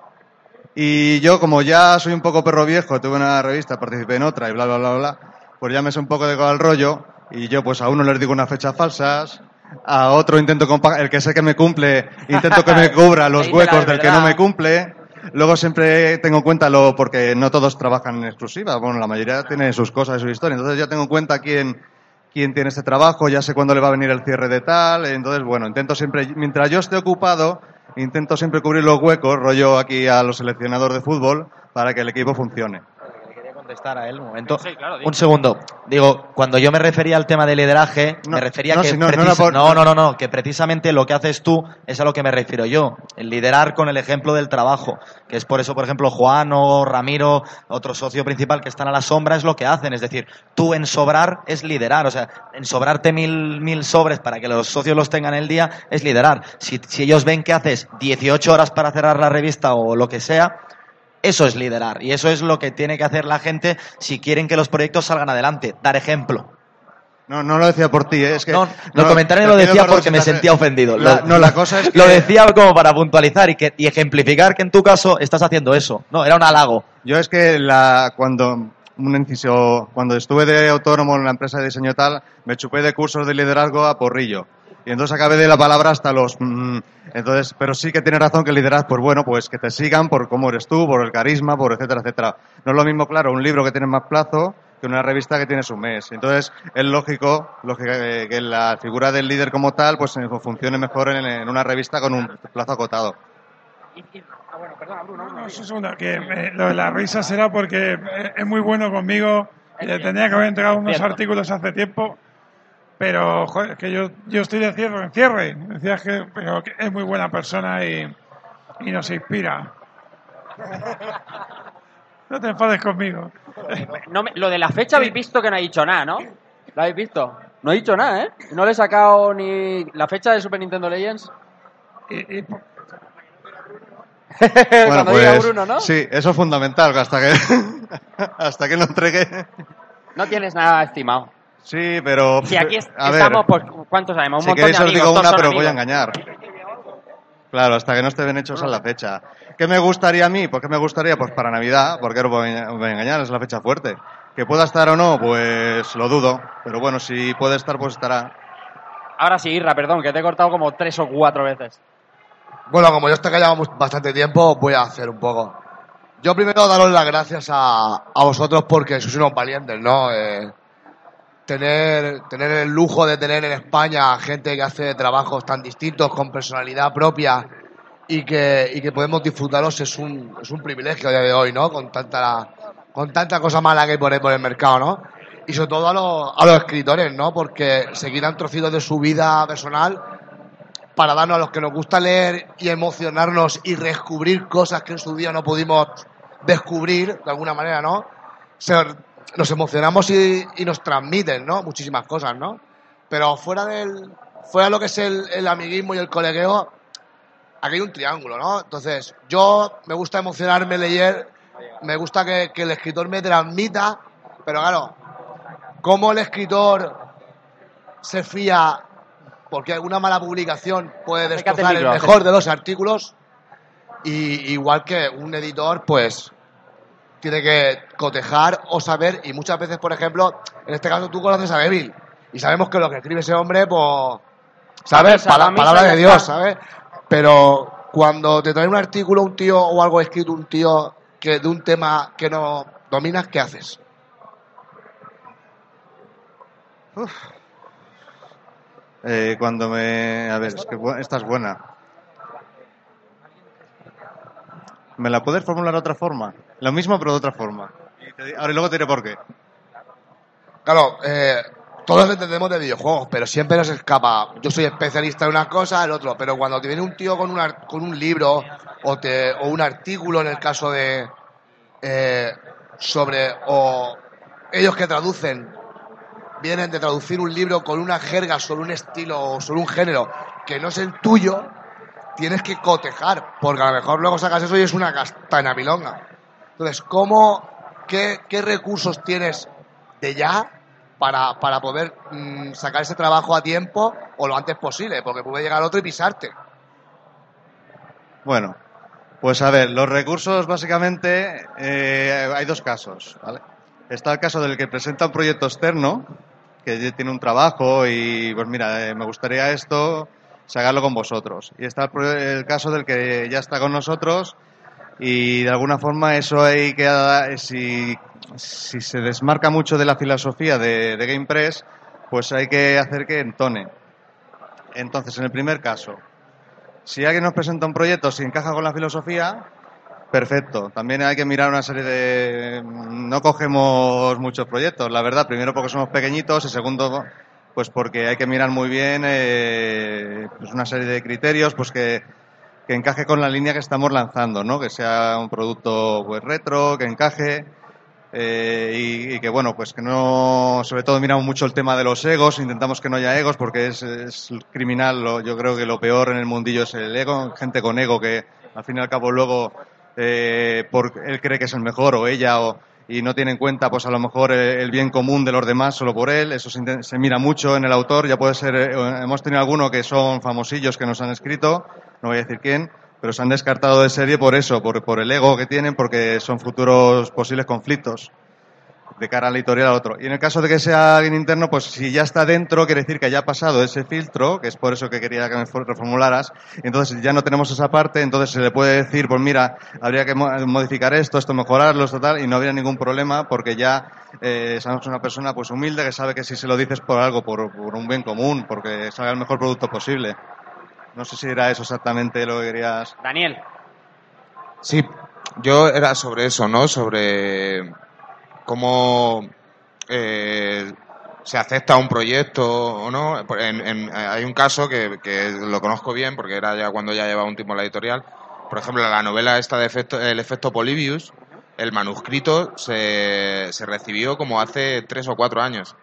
Y yo, como ya soy un poco perro viejo, tuve una revista, participé en otra y bla, bla, bla, bla, pues ya me sé un poco de va el rollo. Y yo, pues a uno les digo unas fechas falsas, a otro intento, el que sé que me cumple, intento que me cubra los huecos del que no me cumple. Luego siempre tengo en cuenta lo, porque no todos trabajan en exclusiva, bueno, la mayoría tiene sus cosas y su historia. Entonces ya tengo en cuenta quién, quién tiene este trabajo, ya sé cuándo le va a venir el cierre de tal. Entonces, bueno, intento siempre, mientras yo esté ocupado, intento siempre cubrir los huecos, rollo aquí a los seleccionadores de fútbol, para que el equipo funcione. Contestar a él un momento? Sí, claro, di. Un segundo. Digo, cuando yo me refería al tema de lideraje, No, me refería no, que si no, por- no, no, no, no, que precisamente lo que haces tú es a lo que me refiero yo. El liderar con el ejemplo del trabajo, que es por eso, por ejemplo, Juan o Ramiro, otro socio principal que están a la sombra, es lo que hacen. Es decir, tú en sobrar es liderar. O sea, en sobrarte mil, mil sobres para que los socios los tengan el día es liderar. Si, si ellos ven que haces 18 horas para cerrar la revista o lo que sea, eso es liderar. Y eso es lo que tiene que hacer la gente si quieren que los proyectos salgan adelante. Dar ejemplo. No, no lo decía por ti, ¿eh? es que... No, el comentario lo decía porque me sentía ofendido. La- Lo- no, la cosa es que... Lo decía como para puntualizar y, que, y ejemplificar que en tu caso estás haciendo eso. No, era un halago. Yo es que la, cuando un inciso, cuando estuve de autónomo en la empresa de diseño tal, me chupé de cursos de liderazgo a porrillo. Y entonces acabé de la palabra hasta los... mm, entonces, pero sí que tiene razón que liderazgo, pues bueno, pues que te sigan por cómo eres tú, por el carisma, por etcétera, etcétera. No es lo mismo, claro, un libro que tiene más plazo que una revista que tienes un mes. Entonces, es lógico, lógico que, la figura del líder como tal, pues eh, funcione mejor en, en una revista con un plazo acotado. No, eso es una, que eh, lo de la risa será porque eh, es muy bueno conmigo y le tenía que haber entregado unos artículos hace tiempo, pero joder, que yo, yo estoy de cierre en cierre. Decías que, pero que es muy buena persona y, y nos inspira. No te enfades conmigo. No me- lo de la fecha habéis visto que no ha dicho nada, ¿no? ¿Lo habéis visto? No he dicho nada, ¿eh? No le he sacado ni la fecha de Super Nintendo Legends. Y, y- Cuando diga Bruno, ¿no? pues, Sí, eso es fundamental, hasta que, hasta que lo entregue. No tienes nada estimado. Sí, pero... Si aquí es- a ver, estamos, pues, ¿cuántos sabemos? Un si queréis de os amigos, digo todos una, pero os voy a amigos. engañar. Claro, hasta que no esté bien hecho esa es la fecha. ¿Qué me gustaría a mí? ¿Por qué me gustaría? Pues para Navidad, porque no os voy a os a engañar, es la fecha fuerte. ¿Que pueda estar o no? Pues lo dudo. Pero bueno, si puede estar, pues estará. Ahora sí, Irra, perdón, que te he cortado como tres o cuatro veces. Bueno, como yo estoy callado bastante tiempo, voy a hacer un poco. Yo primero daros las gracias a, a vosotros porque sois unos valientes, ¿no? Eh, tener, tener el lujo de tener en España gente que hace trabajos tan distintos, con personalidad propia y que, y que podemos disfrutarlos es un, es un privilegio a día de hoy, ¿no? Con tanta, con tanta cosa mala que hay por, el mercado, ¿no? Y sobre todo a los, a los escritores, ¿no? Porque se quitan trocitos de su vida personal para darnos a los que nos gusta leer y emocionarnos y descubrir cosas que en su día no pudimos descubrir de alguna manera, ¿no? Nos emocionamos y, y nos transmiten, ¿no? Muchísimas cosas, ¿no? Pero fuera del fuera de lo que es el, el amiguismo y el colegueo, aquí hay un triángulo, ¿no? Entonces, yo me gusta emocionarme leer, me gusta que, que el escritor me transmita, pero claro, cómo el escritor se fía porque alguna mala publicación puede destrozar el mejor de los artículos y igual que un editor pues tiene que cotejar o saber y muchas veces por ejemplo en este caso tú conoces a Devil y sabemos que lo que escribe ese hombre pues sabes misa, Pala- la misa palabra de Dios sabes pero cuando te trae un artículo un tío o algo escrito un tío que de un tema que no dominas qué haces Eh, cuando me. A ver, es que esta es buena. ¿Me la puedes formular de otra forma? Lo mismo, pero de otra forma. Y te Ahora y luego te diré por qué. Claro, eh, todos entendemos de videojuegos, pero siempre nos escapa. Yo soy especialista en una cosa, el otro. Pero cuando te viene un tío con, un ar- con un libro o, te, o un artículo, en el caso de. eh, sobre. o ellos que traducen, vienen de traducir un libro con una jerga sobre un estilo o sobre un género que no es el tuyo, tienes que cotejar, porque a lo mejor luego sacas eso y es una castaña milonga. Entonces, ¿cómo, qué, qué recursos tienes de ya para, para poder mm, sacar ese trabajo a tiempo o lo antes posible? Porque puede llegar otro y pisarte. Bueno, pues a ver, los recursos básicamente eh, hay dos casos, ¿vale? Está el caso del que presenta un proyecto externo, que tiene un trabajo y pues mira, eh, me gustaría esto, sacarlo con vosotros. Y está el, el caso del que ya está con nosotros y de alguna forma eso hay que, eh, si, si se desmarca mucho de la filosofía de, de GamePress, pues hay que hacer que entone. Entonces, en el primer caso, si alguien nos presenta un proyecto si encaja con la filosofía, perfecto. También hay que mirar una serie de... No cogemos muchos proyectos, la verdad. Primero porque somos pequeñitos y segundo pues porque hay que mirar muy bien eh, pues una serie de criterios pues que, que encaje con la línea que estamos lanzando, ¿no? Que sea un producto pues retro, que encaje eh, y, que bueno, pues que no, sobre todo miramos mucho el tema de los egos, intentamos que no haya egos porque es, criminal, lo- yo creo que lo peor en el mundillo es el ego, gente con ego que al fin y al cabo luego eh, por, él cree que es el mejor o ella o, y no tiene en cuenta pues a lo mejor el, el bien común de los demás solo por él, eso se, se mira mucho en el autor, ya puede ser, eh, hemos tenido algunos que son famosillos que nos han escrito, no voy a decir quién, pero se han descartado de serie por eso, por, por el ego que tienen, porque son futuros posibles conflictos de cara al editorial al otro. Y en el caso de que sea alguien interno, pues si ya está dentro, quiere decir que ya ha pasado ese filtro, que es por eso que quería que me for- reformularas, entonces ya no tenemos esa parte, entonces se le puede decir, pues mira, habría que mo- modificar esto, esto mejorarlo, esto tal, y no habría ningún problema, porque ya eh, somos una persona pues humilde que sabe que si se lo dices por algo, por, por un bien común, porque salga el mejor producto posible. No sé si era eso exactamente lo que querías. Daniel. Sí, yo era sobre eso, ¿no? Sobre cómo eh, se acepta un proyecto o no. Por- en- en- hay un caso que, que lo conozco bien porque era ya cuando ya llevaba un tiempo en la editorial. Por ejemplo, la novela esta de efecto, El efecto Polybius, el manuscrito se, se recibió como hace tres o cuatro años.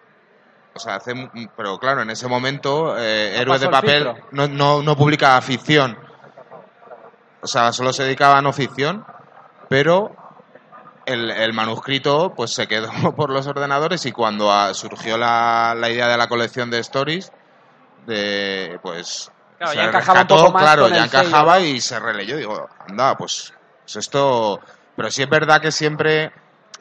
O sea, hace, mu- pero claro, en ese momento eh, No Héroes de Papel no, no, no publica ficción. O sea, solo se dedicaba a no ficción, pero el, el manuscrito pues se quedó por los ordenadores y cuando ah, surgió la, la idea de la colección de stories, de pues Claro, se ya encajaba un rescató, poco más claro, con ya el encajaba y se releyó. Digo, anda, pues, pues esto. Pero sí es verdad que siempre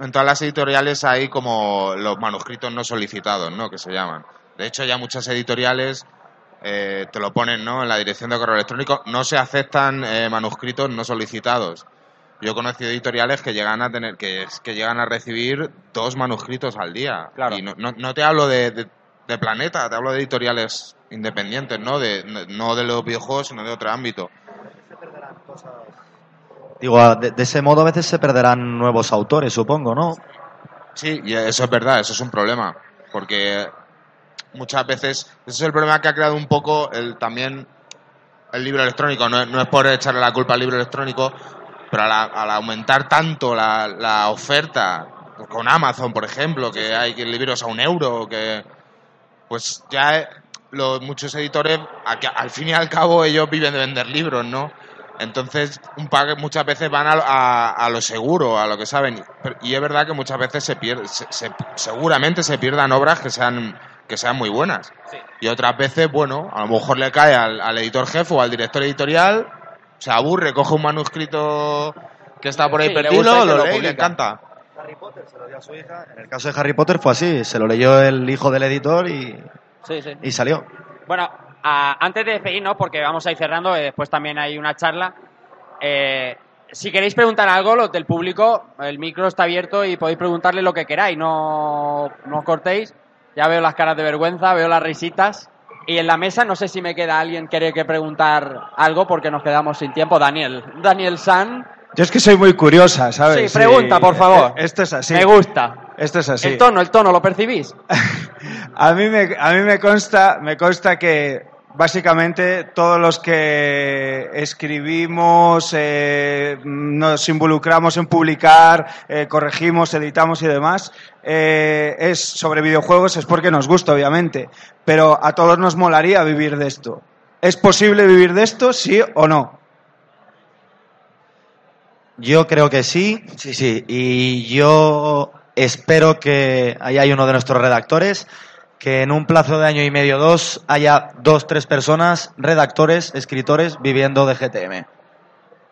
en todas las editoriales hay como los manuscritos no solicitados, ¿no? Que se llaman. De hecho, ya muchas editoriales eh, te lo ponen, ¿no? En la dirección de correo electrónico no se aceptan eh, manuscritos no solicitados. Yo he conocido editoriales que llegan a tener que, que llegan a recibir dos manuscritos al día. Y no, no, no te hablo de, de- de Planeta, te hablo de editoriales independientes, ¿no? De, no de los videojuegos, sino de otro ámbito. Digo, de, de ese modo a veces se perderán nuevos autores, supongo, ¿no? Sí, y eso es verdad, eso es un problema. Porque muchas veces, ese es el problema que ha creado un poco el, también el libro electrónico. No, no es por echarle la culpa al libro electrónico, pero al, al aumentar tanto la, la oferta con Amazon, por ejemplo, que hay libros a un euro, que pues ya eh, los, muchos editores, al fin y al cabo, ellos viven de vender libros, ¿no? Entonces, un pack muchas veces van a, a- a lo seguro, a lo que saben. Y es verdad que muchas veces se pierde, se- se- seguramente se pierdan obras que sean, que sean muy buenas. Y otras veces, bueno, a lo mejor le cae al, al editor jefe o al director editorial, se aburre, coge un manuscrito que está por ahí Sí, le perdido, gusta y que lo lo lee y le publica. encanta. En el caso de Harry Potter fue así, se lo leyó el hijo del editor y, Sí, sí. y salió. Bueno, a- antes de despedirnos, porque vamos a ir cerrando, eh, después también hay una charla. eh, si queréis preguntar algo, los del público, el micro está abierto y podéis preguntarle lo que queráis, no, no os cortéis. Ya veo las caras de vergüenza, veo las risitas. Y en la mesa, no sé si me queda alguien que quiere que preguntar algo porque nos quedamos sin tiempo. Daniel, Daniel San. Yo es que soy muy curiosa, ¿sabes? Sí, pregunta, por favor. Eh, Esto es así. Me gusta. Esto es así. El tono, el tono, ¿lo percibís? A mí me, a mí me consta, me consta que básicamente todos los que escribimos, eh, nos involucramos en publicar, eh, corregimos, editamos y demás, eh, es sobre videojuegos, es porque nos gusta, obviamente. Pero a todos nos molaría vivir de esto. ¿Es posible vivir de esto, sí o no? Yo creo que sí, sí, sí. Y yo espero que ahí hay uno de nuestros redactores, que en un plazo de año y medio, dos, haya dos, tres personas, redactores, escritores, viviendo de GTM.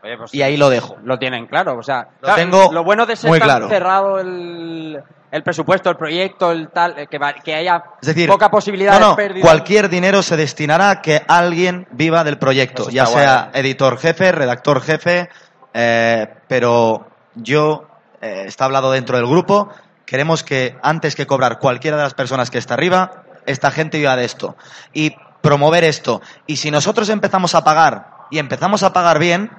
Oye, pues Y ahí lo dejo. Lo tienen claro, o sea, Lo tengo lo bueno de ser muy tan claro. cerrado el, el presupuesto, el proyecto, el tal, eh, que, va- que haya Es decir, poca posibilidad no, no, de pérdida. cualquier dinero se destinará a que alguien viva del proyecto, ya sea editor jefe, redactor jefe, eh, pero yo, eh, está hablado dentro del grupo, queremos que antes que cobrar cualquiera de las personas que está arriba, esta gente viva de esto y promover esto. Y si nosotros empezamos a pagar y empezamos a pagar bien,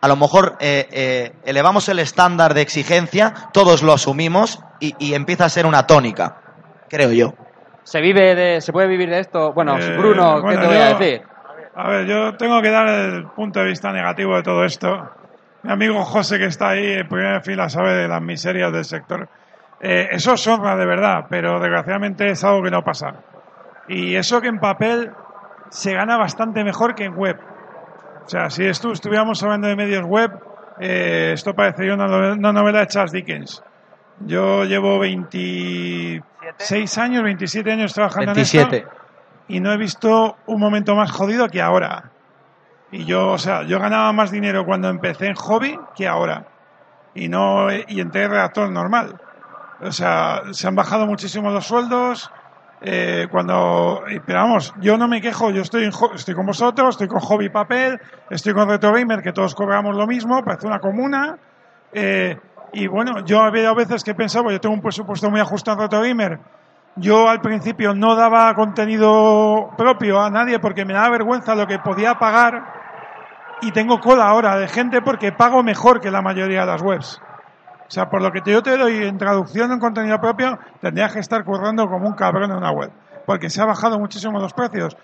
a lo mejor eh, eh, elevamos el estándar de exigencia, todos lo asumimos y, y empieza a ser una tónica, creo yo. ¿Se vive de, se puede vivir de esto? Bueno, Eh, Bruno, ¿qué bueno, te voy a decir? A ver, yo tengo que dar el punto de vista negativo de todo esto. Mi amigo José, que está ahí en primera fila, sabe de las miserias del sector. Eh, eso es honra de verdad, pero desgraciadamente es algo que no pasa. Y eso que en papel se gana bastante mejor que en web. O sea, si estu- estuviéramos hablando de medios web, eh, esto parecería una, nove- una novela de Charles Dickens. Yo llevo 26 años, 27 años trabajando en 27. esto y no he visto un momento más jodido que ahora. Y yo, o sea, yo ganaba más dinero cuando empecé en hobby que ahora. Y no y entré en redactor normal. O sea, se han bajado muchísimo los sueldos. eh, cuando, pero vamos, yo no me quejo, yo estoy, en estoy con vosotros, estoy con Hobby Papel, estoy con Retro Gamer, que todos cobramos lo mismo, parece una comuna. eh, y bueno, yo había veces que pensaba, yo tengo un presupuesto muy ajustado en Retro Gamer, yo al principio no daba contenido propio a nadie porque me daba vergüenza lo que podía pagar y tengo cola ahora de gente porque pago mejor que la mayoría de las webs. O sea, por lo que yo te doy en traducción en contenido propio, tendrías que estar currando como un cabrón en una web. Porque se ha bajado muchísimo los precios.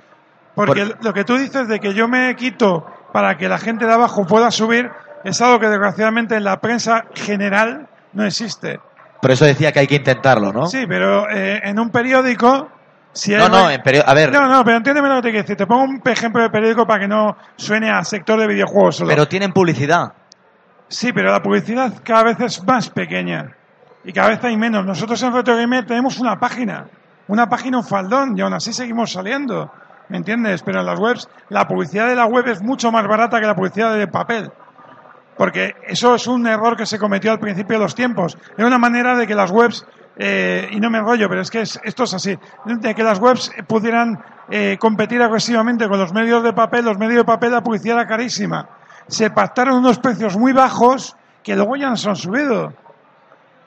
Porque lo que tú dices de que yo me quito para que la gente de abajo pueda subir es algo que desgraciadamente en la prensa general no existe. Por eso decía que hay que intentarlo, ¿no? Sí, pero eh, en un periódico. Si No, no, en a ver. No, no, pero entiéndeme lo que te quiero decir. Te pongo un ejemplo de periódico para que no suene a sector de videojuegos solo. Pero tienen publicidad. Sí, pero la publicidad cada vez es más pequeña. Y cada vez hay menos. Nosotros en Retro Gamer tenemos una página. Una página, un faldón. Y aún así seguimos saliendo. ¿Me entiendes? Pero en las webs, la publicidad de la web es mucho más barata que la publicidad de papel. Porque eso es un error que se cometió al principio de los tiempos. Era una manera de que las webs, eh, y no me enrollo, pero es que es- esto es así, de que las webs pudieran eh, competir agresivamente con los medios de papel. Los medios de papel la publicidad era carísima. Se pactaron unos precios muy bajos que luego ya no se han subido.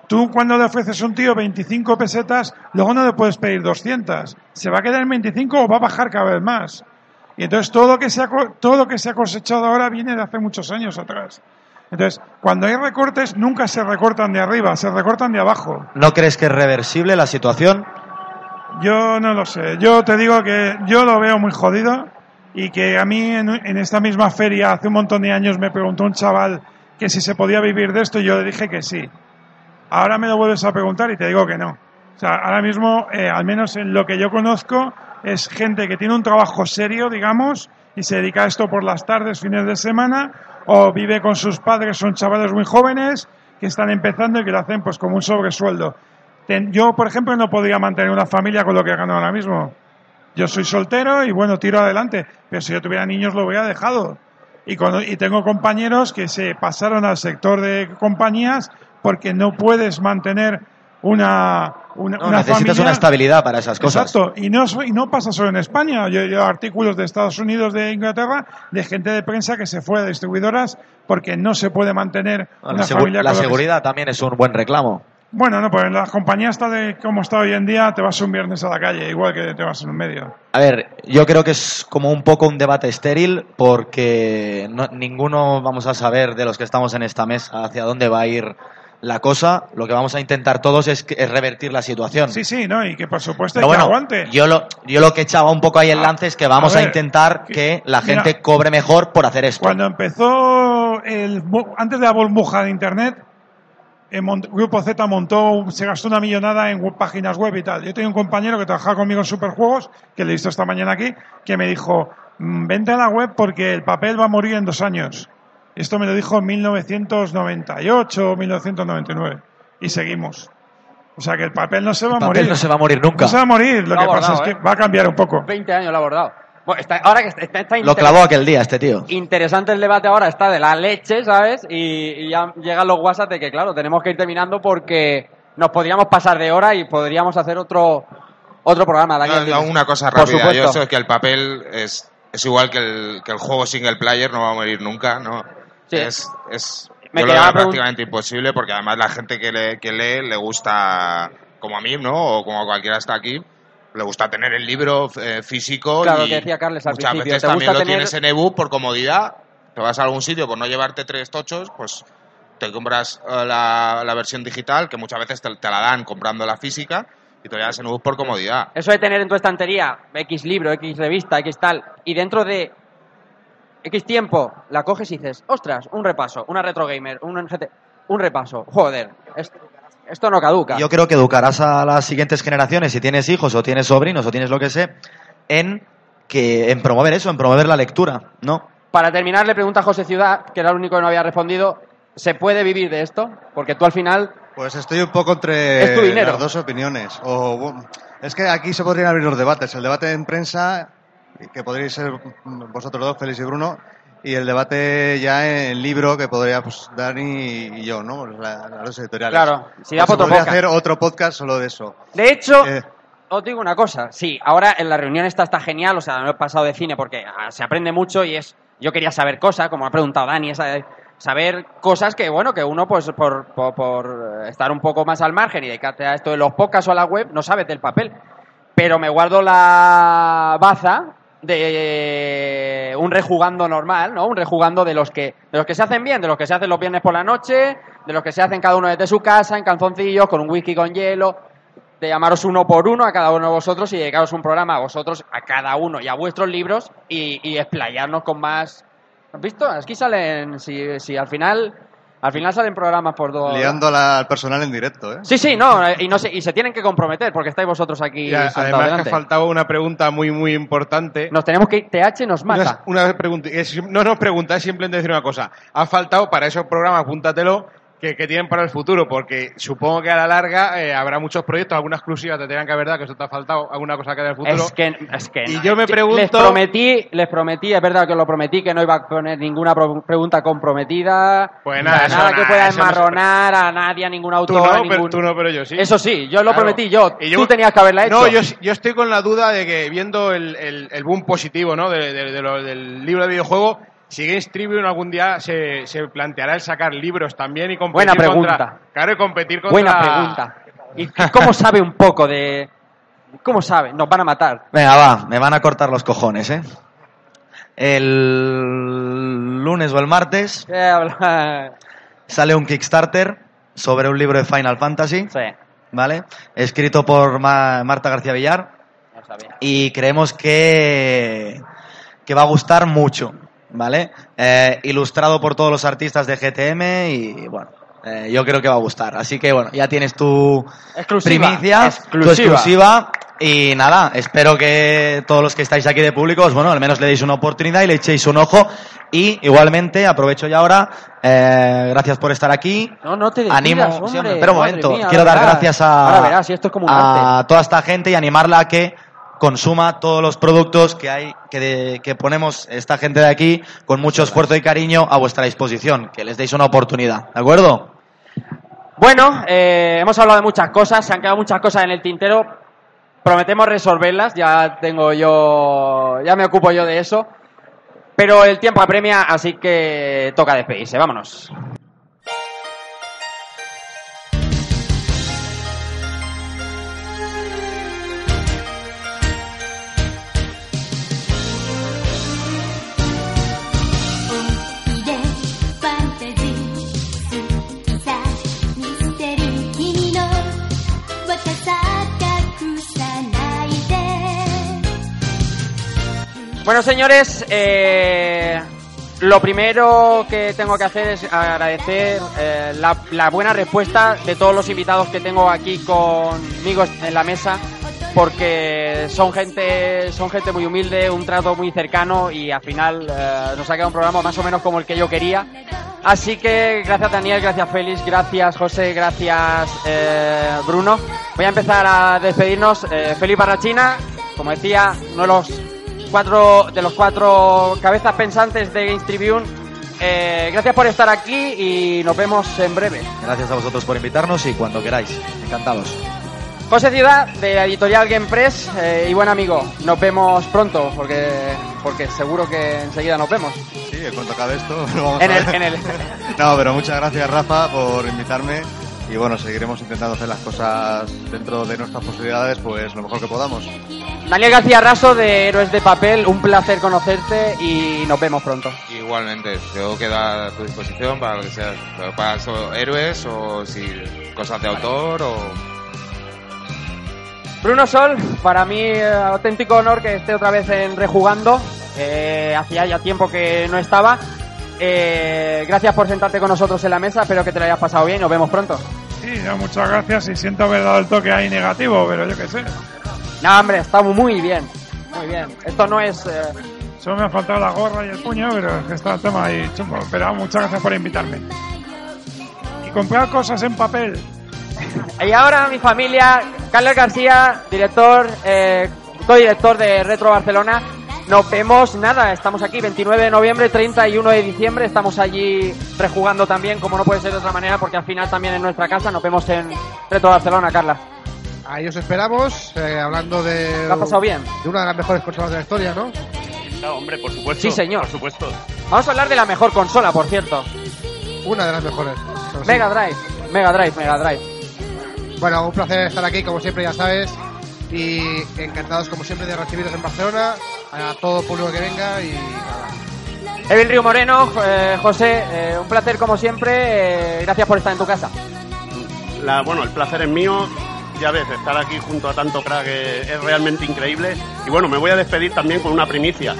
Tú cuando le ofreces a un tío 25 pesetas, luego no le puedes pedir 200. Se va a quedar en 25 o va a bajar cada vez más. Y entonces todo lo que se ha, todo lo que se ha cosechado ahora viene de hace muchos años atrás. Entonces, cuando hay recortes, nunca se recortan de arriba, se recortan de abajo. ¿No crees que es reversible la situación? Yo no lo sé. Yo te digo que yo lo veo muy jodido y que a mí en, en esta misma feria hace un montón de años me preguntó un chaval que si se podía vivir de esto y yo le dije que sí. Ahora me lo vuelves a preguntar y te digo que no. O sea, ahora mismo, eh, al menos en lo que yo conozco, es gente que tiene un trabajo serio, digamos, y se dedica a esto por las tardes, fines de semana, o vive con sus padres, son chavales muy jóvenes que están empezando y que lo hacen pues como un sobresueldo. Yo, por ejemplo, no podría mantener una familia con lo que gano ahora mismo. Yo soy soltero y bueno, tiro adelante, pero si yo tuviera niños lo hubiera dejado. Y, y tengo compañeros que se pasaron al sector de compañías porque no puedes mantener una, una, No, una necesitas familia. una estabilidad para esas cosas. Exacto, y no, y no pasa solo en España. Yo he leído artículos de Estados Unidos, de Inglaterra, de gente de prensa que se fue a distribuidoras porque no se puede mantener La, una familia la que seguridad también es un buen reclamo. bueno, no, pues en las compañías tal de como está hoy en día, te vas un viernes a la calle, igual que te vas en un medio. A ver, yo creo que es como un poco un debate estéril porque no- ninguno vamos a saber de los que estamos en esta mesa hacia dónde va a ir la cosa. Lo que vamos a intentar todos es, es revertir la situación. Sí, sí, ¿no? Y que por supuesto Pero que aguante. yo lo, yo lo que echaba un poco ahí en lance es que vamos a intentar que la mira, gente cobre mejor por hacer esto. Cuando empezó el antes de la burbuja de internet, el mon- Grupo Z montó, se gastó una millonada en páginas web y tal. Yo tenía un compañero que trabajaba conmigo en Superjuegos, que le he visto esta mañana aquí, que me dijo, "Mm, vente a la web porque el papel va a morir en dos años. Esto me lo dijo en 1998 o 1999. Y seguimos. O sea que el papel no se va a papel morir. no se va a morir nunca. No se va a morir. Lo que pasa es que ¿eh? va a cambiar un poco. 20 años lo ha abordado. Bueno, está- ahora que está, está- está Lo clavó aquel día este tío. interesante el debate ahora, está de la leche, ¿sabes? Y, y ya llegan los WhatsApp de que, claro, tenemos que ir terminando porque nos podríamos pasar de hora y podríamos hacer otro otro programa. No, no, una cosa Por rápida. Yo supuesto. sé que el papel es, es igual que el, que el juego single player, no va a morir nunca, ¿no? Sí. Es, es Me yo lo veo prácticamente imposible porque además la gente que, le, que lee le gusta, como a mí, ¿no? O como a cualquiera está aquí, le gusta tener el libro eh, físico Claro, y que decía Carles al muchas principio, veces ¿te también gusta lo tener- tienes en ebook por comodidad te vas a algún sitio por no llevarte tres tochos, pues te compras eh, la, la versión digital, que muchas veces te, te la dan comprando la física, y te la das en ebook por comodidad. Eso de tener en tu estantería X libro, X revista, X tal, y dentro de X tiempo la coges y dices, ostras, un repaso, una retro gamer, un GT, un repaso, joder, esto, esto no caduca. Yo creo que educarás a las siguientes generaciones, si tienes hijos o tienes sobrinos o tienes lo que sea, en que en promover eso, en promover la lectura, ¿no? Para terminar, le pregunta a José Ciudad, que era el único que no había respondido, ¿se puede vivir de esto? Porque tú al final Pues estoy un poco entre las dos opiniones. O, es que aquí se podrían abrir los debates. El debate en prensa, que podríais ser vosotros dos, Félix y Bruno, y el debate ya en libro que podría pues, Dani y yo, ¿no? La- las editoriales. Claro, si da Pues otro podría podcast. hacer otro podcast solo de eso. De hecho, Eh, os digo una cosa. Sí, ahora en la reunión esta está genial, o sea, no he pasado de cine porque ah, se aprende mucho y es. Yo quería saber cosas, como ha preguntado Dani, esa- saber cosas que, bueno, que uno, pues por, por, por estar un poco más al margen y dedicarte a esto de los podcasts o a la web, no sabes del papel. Pero me guardo la baza de un rejugando normal, ¿no? Un rejugando de los que de los que se hacen bien, de los que se hacen los viernes por la noche, de los que se hacen cada uno desde su casa, en calzoncillos, con un whisky con hielo, de llamaros uno por uno a cada uno de vosotros y dedicaros un programa a vosotros, a cada uno y a vuestros libros y, y explayarnos con más... ¿Has visto? Aquí salen, si, si al final... Al final salen programas por dos... liando la- al personal en directo, ¿eh? Sí, sí, no, y, no se, y se tienen que comprometer porque estáis vosotros aquí Y además que delante. ha faltado una pregunta muy, muy importante. Nos tenemos que ir, TH nos mata. Una, una pregunta, es- no nos pregunta, es simplemente decir una cosa. Ha faltado para esos programas, apúntatelo, que, que tienen para el futuro, porque supongo que a la larga eh, habrá muchos proyectos, alguna exclusiva te tendrán que haber dado, que eso te ha faltado, alguna cosa que haya del futuro. Es que, es que Y no, yo me pregunto- Les prometí, les prometí, es verdad que os lo prometí, que no iba a poner ninguna pregunta comprometida. Pues nada, nada, eso que pueda no enmarronar a nadie, a ningún Tú autor. no, a pero, ningún- tú no, pero yo sí. Eso sí, yo lo Claro. prometí yo. Y Tú tenías que haberla hecho. No, yo, yo estoy con la duda de que viendo el, el- el boom positivo ¿no? de, de- de lo- del libro de videojuego, si Games Tribune algún día se, se planteará el sacar libros también y competir Buena pregunta. contra... Claro, y competir contra... Buena pregunta. ¿Y cómo sabe un poco de...? ¿Cómo sabe? Nos van a matar. Venga, va, me van a cortar los cojones, ¿eh? El lunes o el martes sale un Kickstarter sobre un libro de Final Fantasy, Sí, ¿vale? Escrito por Ma- Marta García Villar no sabía. y creemos que, que va a gustar mucho, ¿vale? Eh, ilustrado por todos los artistas de GTM y bueno, eh, yo creo que va a gustar. Así que bueno, ya tienes tu Exclusiva. primicia, tu Exclusiva. exclusiva. Y nada, espero que todos los que estáis aquí de públicos, bueno, al menos le deis una oportunidad y le echéis un ojo. Y igualmente, aprovecho ya ahora, eh, gracias por estar aquí. No, no te Animo, descuidas, sí, hombre. hombre, espera un momento, mía, quiero dar verás. gracias a, verás, si esto es como un a toda esta gente y animarla a que consuma todos los productos que hay que, que ponemos esta gente de aquí con mucho esfuerzo y cariño a vuestra disposición, que les deis una oportunidad, ¿de acuerdo? Bueno, eh, hemos hablado de muchas cosas, se han quedado muchas cosas en el tintero. Prometemos resolverlas, ya tengo yo, ya me ocupo yo de eso. Pero el tiempo apremia, así que toca despedirse. Vámonos. Bueno, señores, eh, lo primero que tengo que hacer es agradecer eh, la, buena respuesta de todos los invitados que tengo aquí conmigo en la mesa, porque son gente, son gente muy humilde, un trato muy cercano y al final eh, nos ha quedado un programa más o menos como el que yo quería. Así que gracias Daniel, gracias Félix, gracias José, gracias eh, Bruno. Voy a empezar a despedirnos. Félix Barrachina, como decía, de los cuatro de los cuatro cabezas pensantes de Games Tribune. Eh, gracias por estar aquí y nos vemos en breve. Gracias a vosotros por invitarnos y cuando queráis, encantados. José Ciudad, de la editorial Game Press eh, y buen amigo. Nos vemos pronto, porque, porque seguro que enseguida nos vemos. Sí, en cuanto acabe esto, vamos En a el- en el- No, pero muchas gracias, Rafa, por invitarme. Y bueno, seguiremos intentando hacer las cosas dentro de nuestras posibilidades, pues lo mejor que podamos. Daniel García Raso de Héroes de Papel, un placer conocerte y nos vemos pronto. Igualmente, yo quedo a tu disposición para lo que sea, para héroes o si cosas de autor o Bruno Sol, para mí eh, auténtico honor que esté otra vez en Rejugando. Eh, hacía ya tiempo que no estaba. Eh, gracias por sentarte con nosotros en la mesa, espero que te lo hayas pasado bien, nos vemos pronto. Sí, no, muchas gracias y siento haber dado el toque ahí negativo, pero yo qué sé. No, hombre, estamos muy bien, muy bien. Esto no es... eh, Solo me ha faltado la gorra y el puño, pero es que está el tema ahí chungo. Pero muchas gracias por invitarme. Y comprar cosas en papel. Y ahora mi familia, Carlos García, director, eh, co-director de Retro Barcelona. Nos vemos, nada, estamos aquí 29 de noviembre, 31 de diciembre, estamos allí rejugando también, como no puede ser de otra manera, porque al final también en nuestra casa nos vemos en Retro Barcelona, Carla. Ahí os esperamos, eh, hablando de. ¿Lo has pasado bien? De una de las mejores consolas de la historia, ¿no? hombre, por supuesto. Sí, señor. Por supuesto. Vamos a hablar de la mejor consola, por cierto. Una de las mejores. Sí. Mega Drive, Mega Drive, Mega Drive. Bueno, un placer estar aquí, como siempre, ya sabes. Y encantados, como siempre, de recibiros en Barcelona. A todo público que venga y nada. Evil Río Moreno, eh, José, eh, un placer como siempre, eh, gracias por estar en tu casa. La, bueno, el placer es mío. Ya ves, estar aquí junto a tanto crack es, es realmente increíble. Y bueno, me voy a despedir también con una primicia.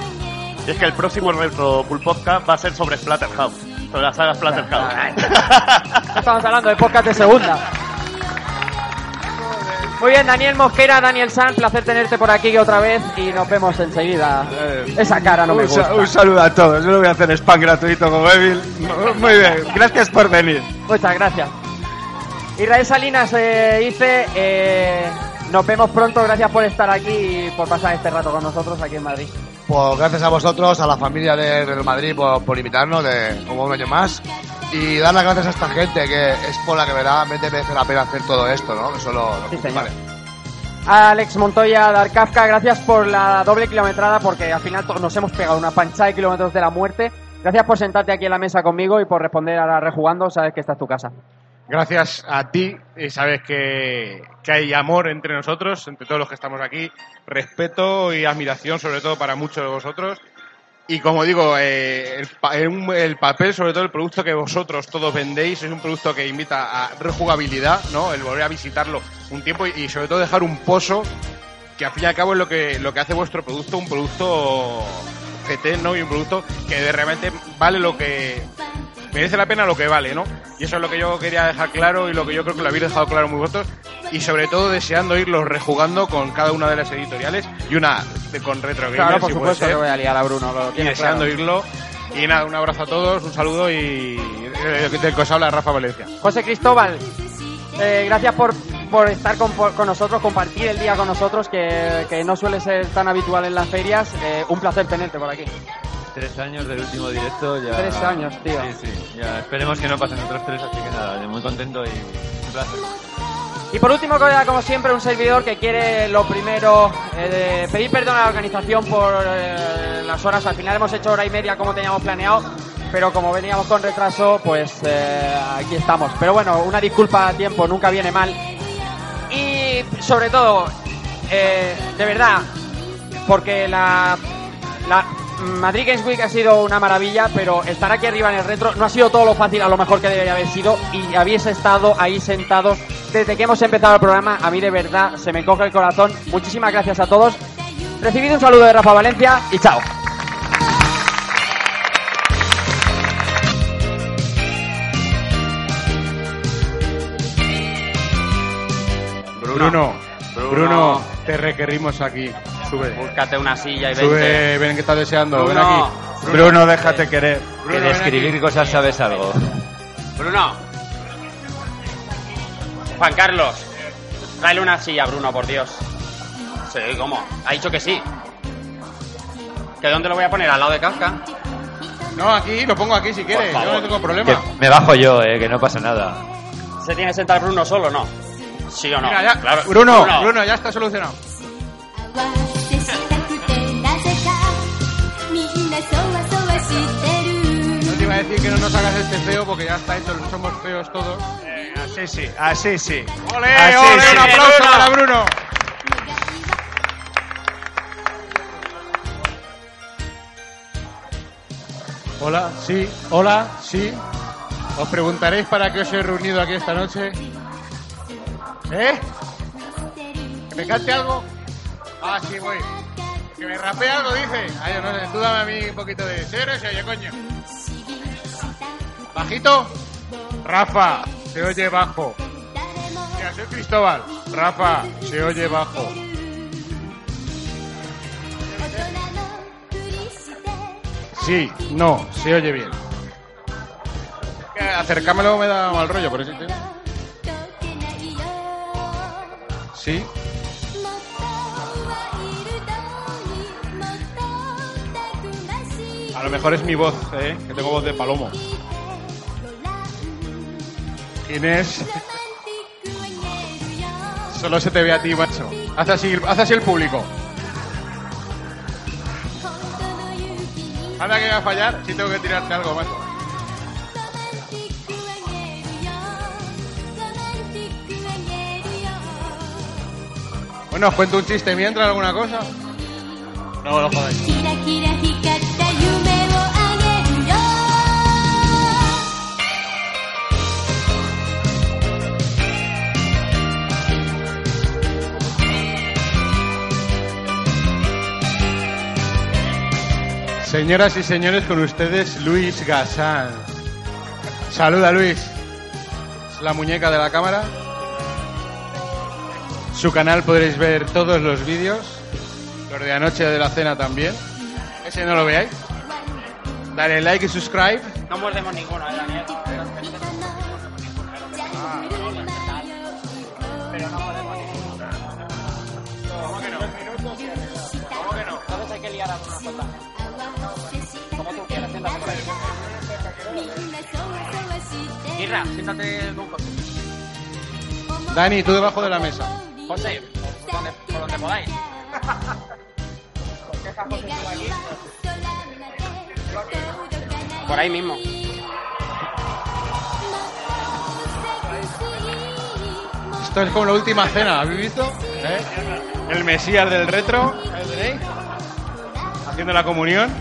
Y es que el próximo Retro Pool Podcast va a ser sobre Splatterhouse. Sobre la saga Splatterhouse. Estamos hablando de podcast de segunda. Muy bien, Daniel Mosquera, Daniel Sanz, placer tenerte por aquí otra vez y nos vemos enseguida. Esa cara no me gusta. un saludo a todos. Yo le voy a hacer spam gratuito como Evil. Muy bien, gracias por venir. Muchas gracias. Israel Salinas eh, dice, eh, nos vemos pronto, gracias por estar aquí y por pasar este rato con nosotros aquí en Madrid. Pues gracias a vosotros, a la familia de Real Madrid por, por invitarnos de como un año más. Y dar las gracias a esta gente que es por la que verdaderamente merece la pena hacer todo esto, ¿no? Que son lo, lo Sí, principales. Alex Montoya, Darkafka, gracias por la doble kilometrada porque al final nos hemos pegado una pancha de kilómetros de la muerte. Gracias por sentarte aquí en la mesa conmigo y por responder a la rejugando, sabes que esta es tu casa. Gracias a ti, y sabes que, que hay amor entre nosotros, entre todos los que estamos aquí, respeto y admiración sobre todo para muchos de vosotros. Y como digo, eh, el- el papel, sobre todo el producto que vosotros todos vendéis, es un producto que invita a rejugabilidad, ¿no? El volver a visitarlo un tiempo y, y sobre todo dejar un pozo que al fin y al cabo es lo que, lo que hace vuestro producto, un producto GT, ¿no? Y un producto que de realmente vale lo que, merece la pena lo que vale, ¿no? Y eso es lo que yo quería dejar claro y lo que yo creo que lo habéis dejado claro muy vosotros. Y sobre todo deseando irlos rejugando con cada una de las editoriales y una de, con Retro Gamer, Claro, por si supuesto que voy a liar a Bruno. Lo Y deseando claro. irlo. Y nada, un abrazo a todos, un saludo y eh, del que os habla Rafa Valencia. José Cristóbal, eh, gracias por, por estar con, por- con nosotros, compartir el día con nosotros, que, que no suele ser tan habitual en las ferias. Eh, un placer tenerte por aquí. Tres años del último directo ya. Tres años, tío. Sí, sí. Ya esperemos que no pasen otros tres, así que nada, muy contento y un placer. Y por último, como siempre, un servidor que quiere lo primero, eh, pedir perdón a la organización por eh, las horas. Al final hemos hecho hora y media como teníamos planeado, pero como veníamos con retraso, pues eh, aquí estamos. Pero bueno, una disculpa a tiempo, nunca viene mal. Y sobre todo, eh, de verdad, porque la, la Madrid Games Week ha sido una maravilla, pero estar aquí arriba en el retro no ha sido todo lo fácil, a lo mejor que debería haber sido, y habéis estado ahí sentados desde que hemos empezado el programa. A mí de verdad se me coge el corazón. Muchísimas gracias a todos. Recibid un saludo de Rafa Valencia y chao. Bruno, Bruno, te requerimos aquí. Sube. Búscate una silla y Sube, ven que estás deseando, ven Bruno. aquí. Bruno, déjate querer. Que de escribir cosas sabes algo. Bruno. Juan Carlos. Tráele una silla, Bruno, por Dios. Sí, ¿cómo? Ha dicho que sí. ¿Que dónde lo voy a poner? ¿Al lado de Kafka? No, aquí, lo pongo aquí si quieres, yo no tengo Que problema. me bajo yo, eh, que no pasa nada. ¿Se tiene que sentar Bruno solo o no? ¿Sí o no? Mira, ya, Claro. Bruno, Bruno, ya está solucionado. No te iba a decir que no nos hagas este feo porque ya está hecho, somos feos todos. Eh, así sí, así sí. ¡Ole, ole! ¡Un aplauso para Bruno! Hola, sí, hola, sí. Os preguntaréis para qué os he reunido aquí esta noche. ¿Eh? ¿Que me cante algo? Ah, sí, voy. Que me rapee algo, dice. Ay, yo no sé, tú dame a mí un poquito de... ¿Se oye o se oye, coño? ¿Bajito? Rafa, se oye bajo. Mira, soy Cristóbal. Rafa, se oye bajo. Sí, no, se oye bien. Acercámelo me da mal rollo, por eso Sí. A lo mejor es mi voz, ¿eh? Que tengo voz de palomo. Inés. Solo se te ve a ti, macho. Haz así, haz así el público. Anda que va a fallar si tengo que tirarte algo, macho. Bueno, os cuento un chiste mientras alguna cosa. No, no jodáis. Señoras y señores, con ustedes Luis Gasán. Saluda Luis. Es la muñeca de la cámara. Su canal podréis ver todos los vídeos. Los de anoche de la cena también. Ese no lo veáis. Dale like y subscribe. No mordemos ninguno, ¿eh, Daniel? Pero no mordemos ninguno. ¿Cómo que no? ¿Cómo que no? Entonces hay que liar a una Irra, siéntate en un coche. Dani, tú debajo de la mesa. José, por donde, por donde podáis. José. Por ahí mismo. Esto es como la última cena, ¿habéis visto? ¿Eh? El Mesías del retro. Haciendo la comunión.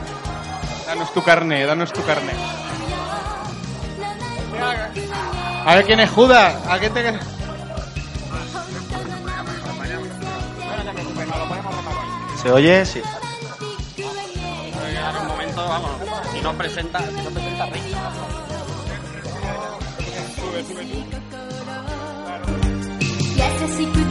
Danos tu carne, danos tu carne. A ver quién es Judas. ¿A quién te ¿Se oye? Sí. Un momento, vamos, si no presenta, si no presenta Rick. Sube, sube, sube.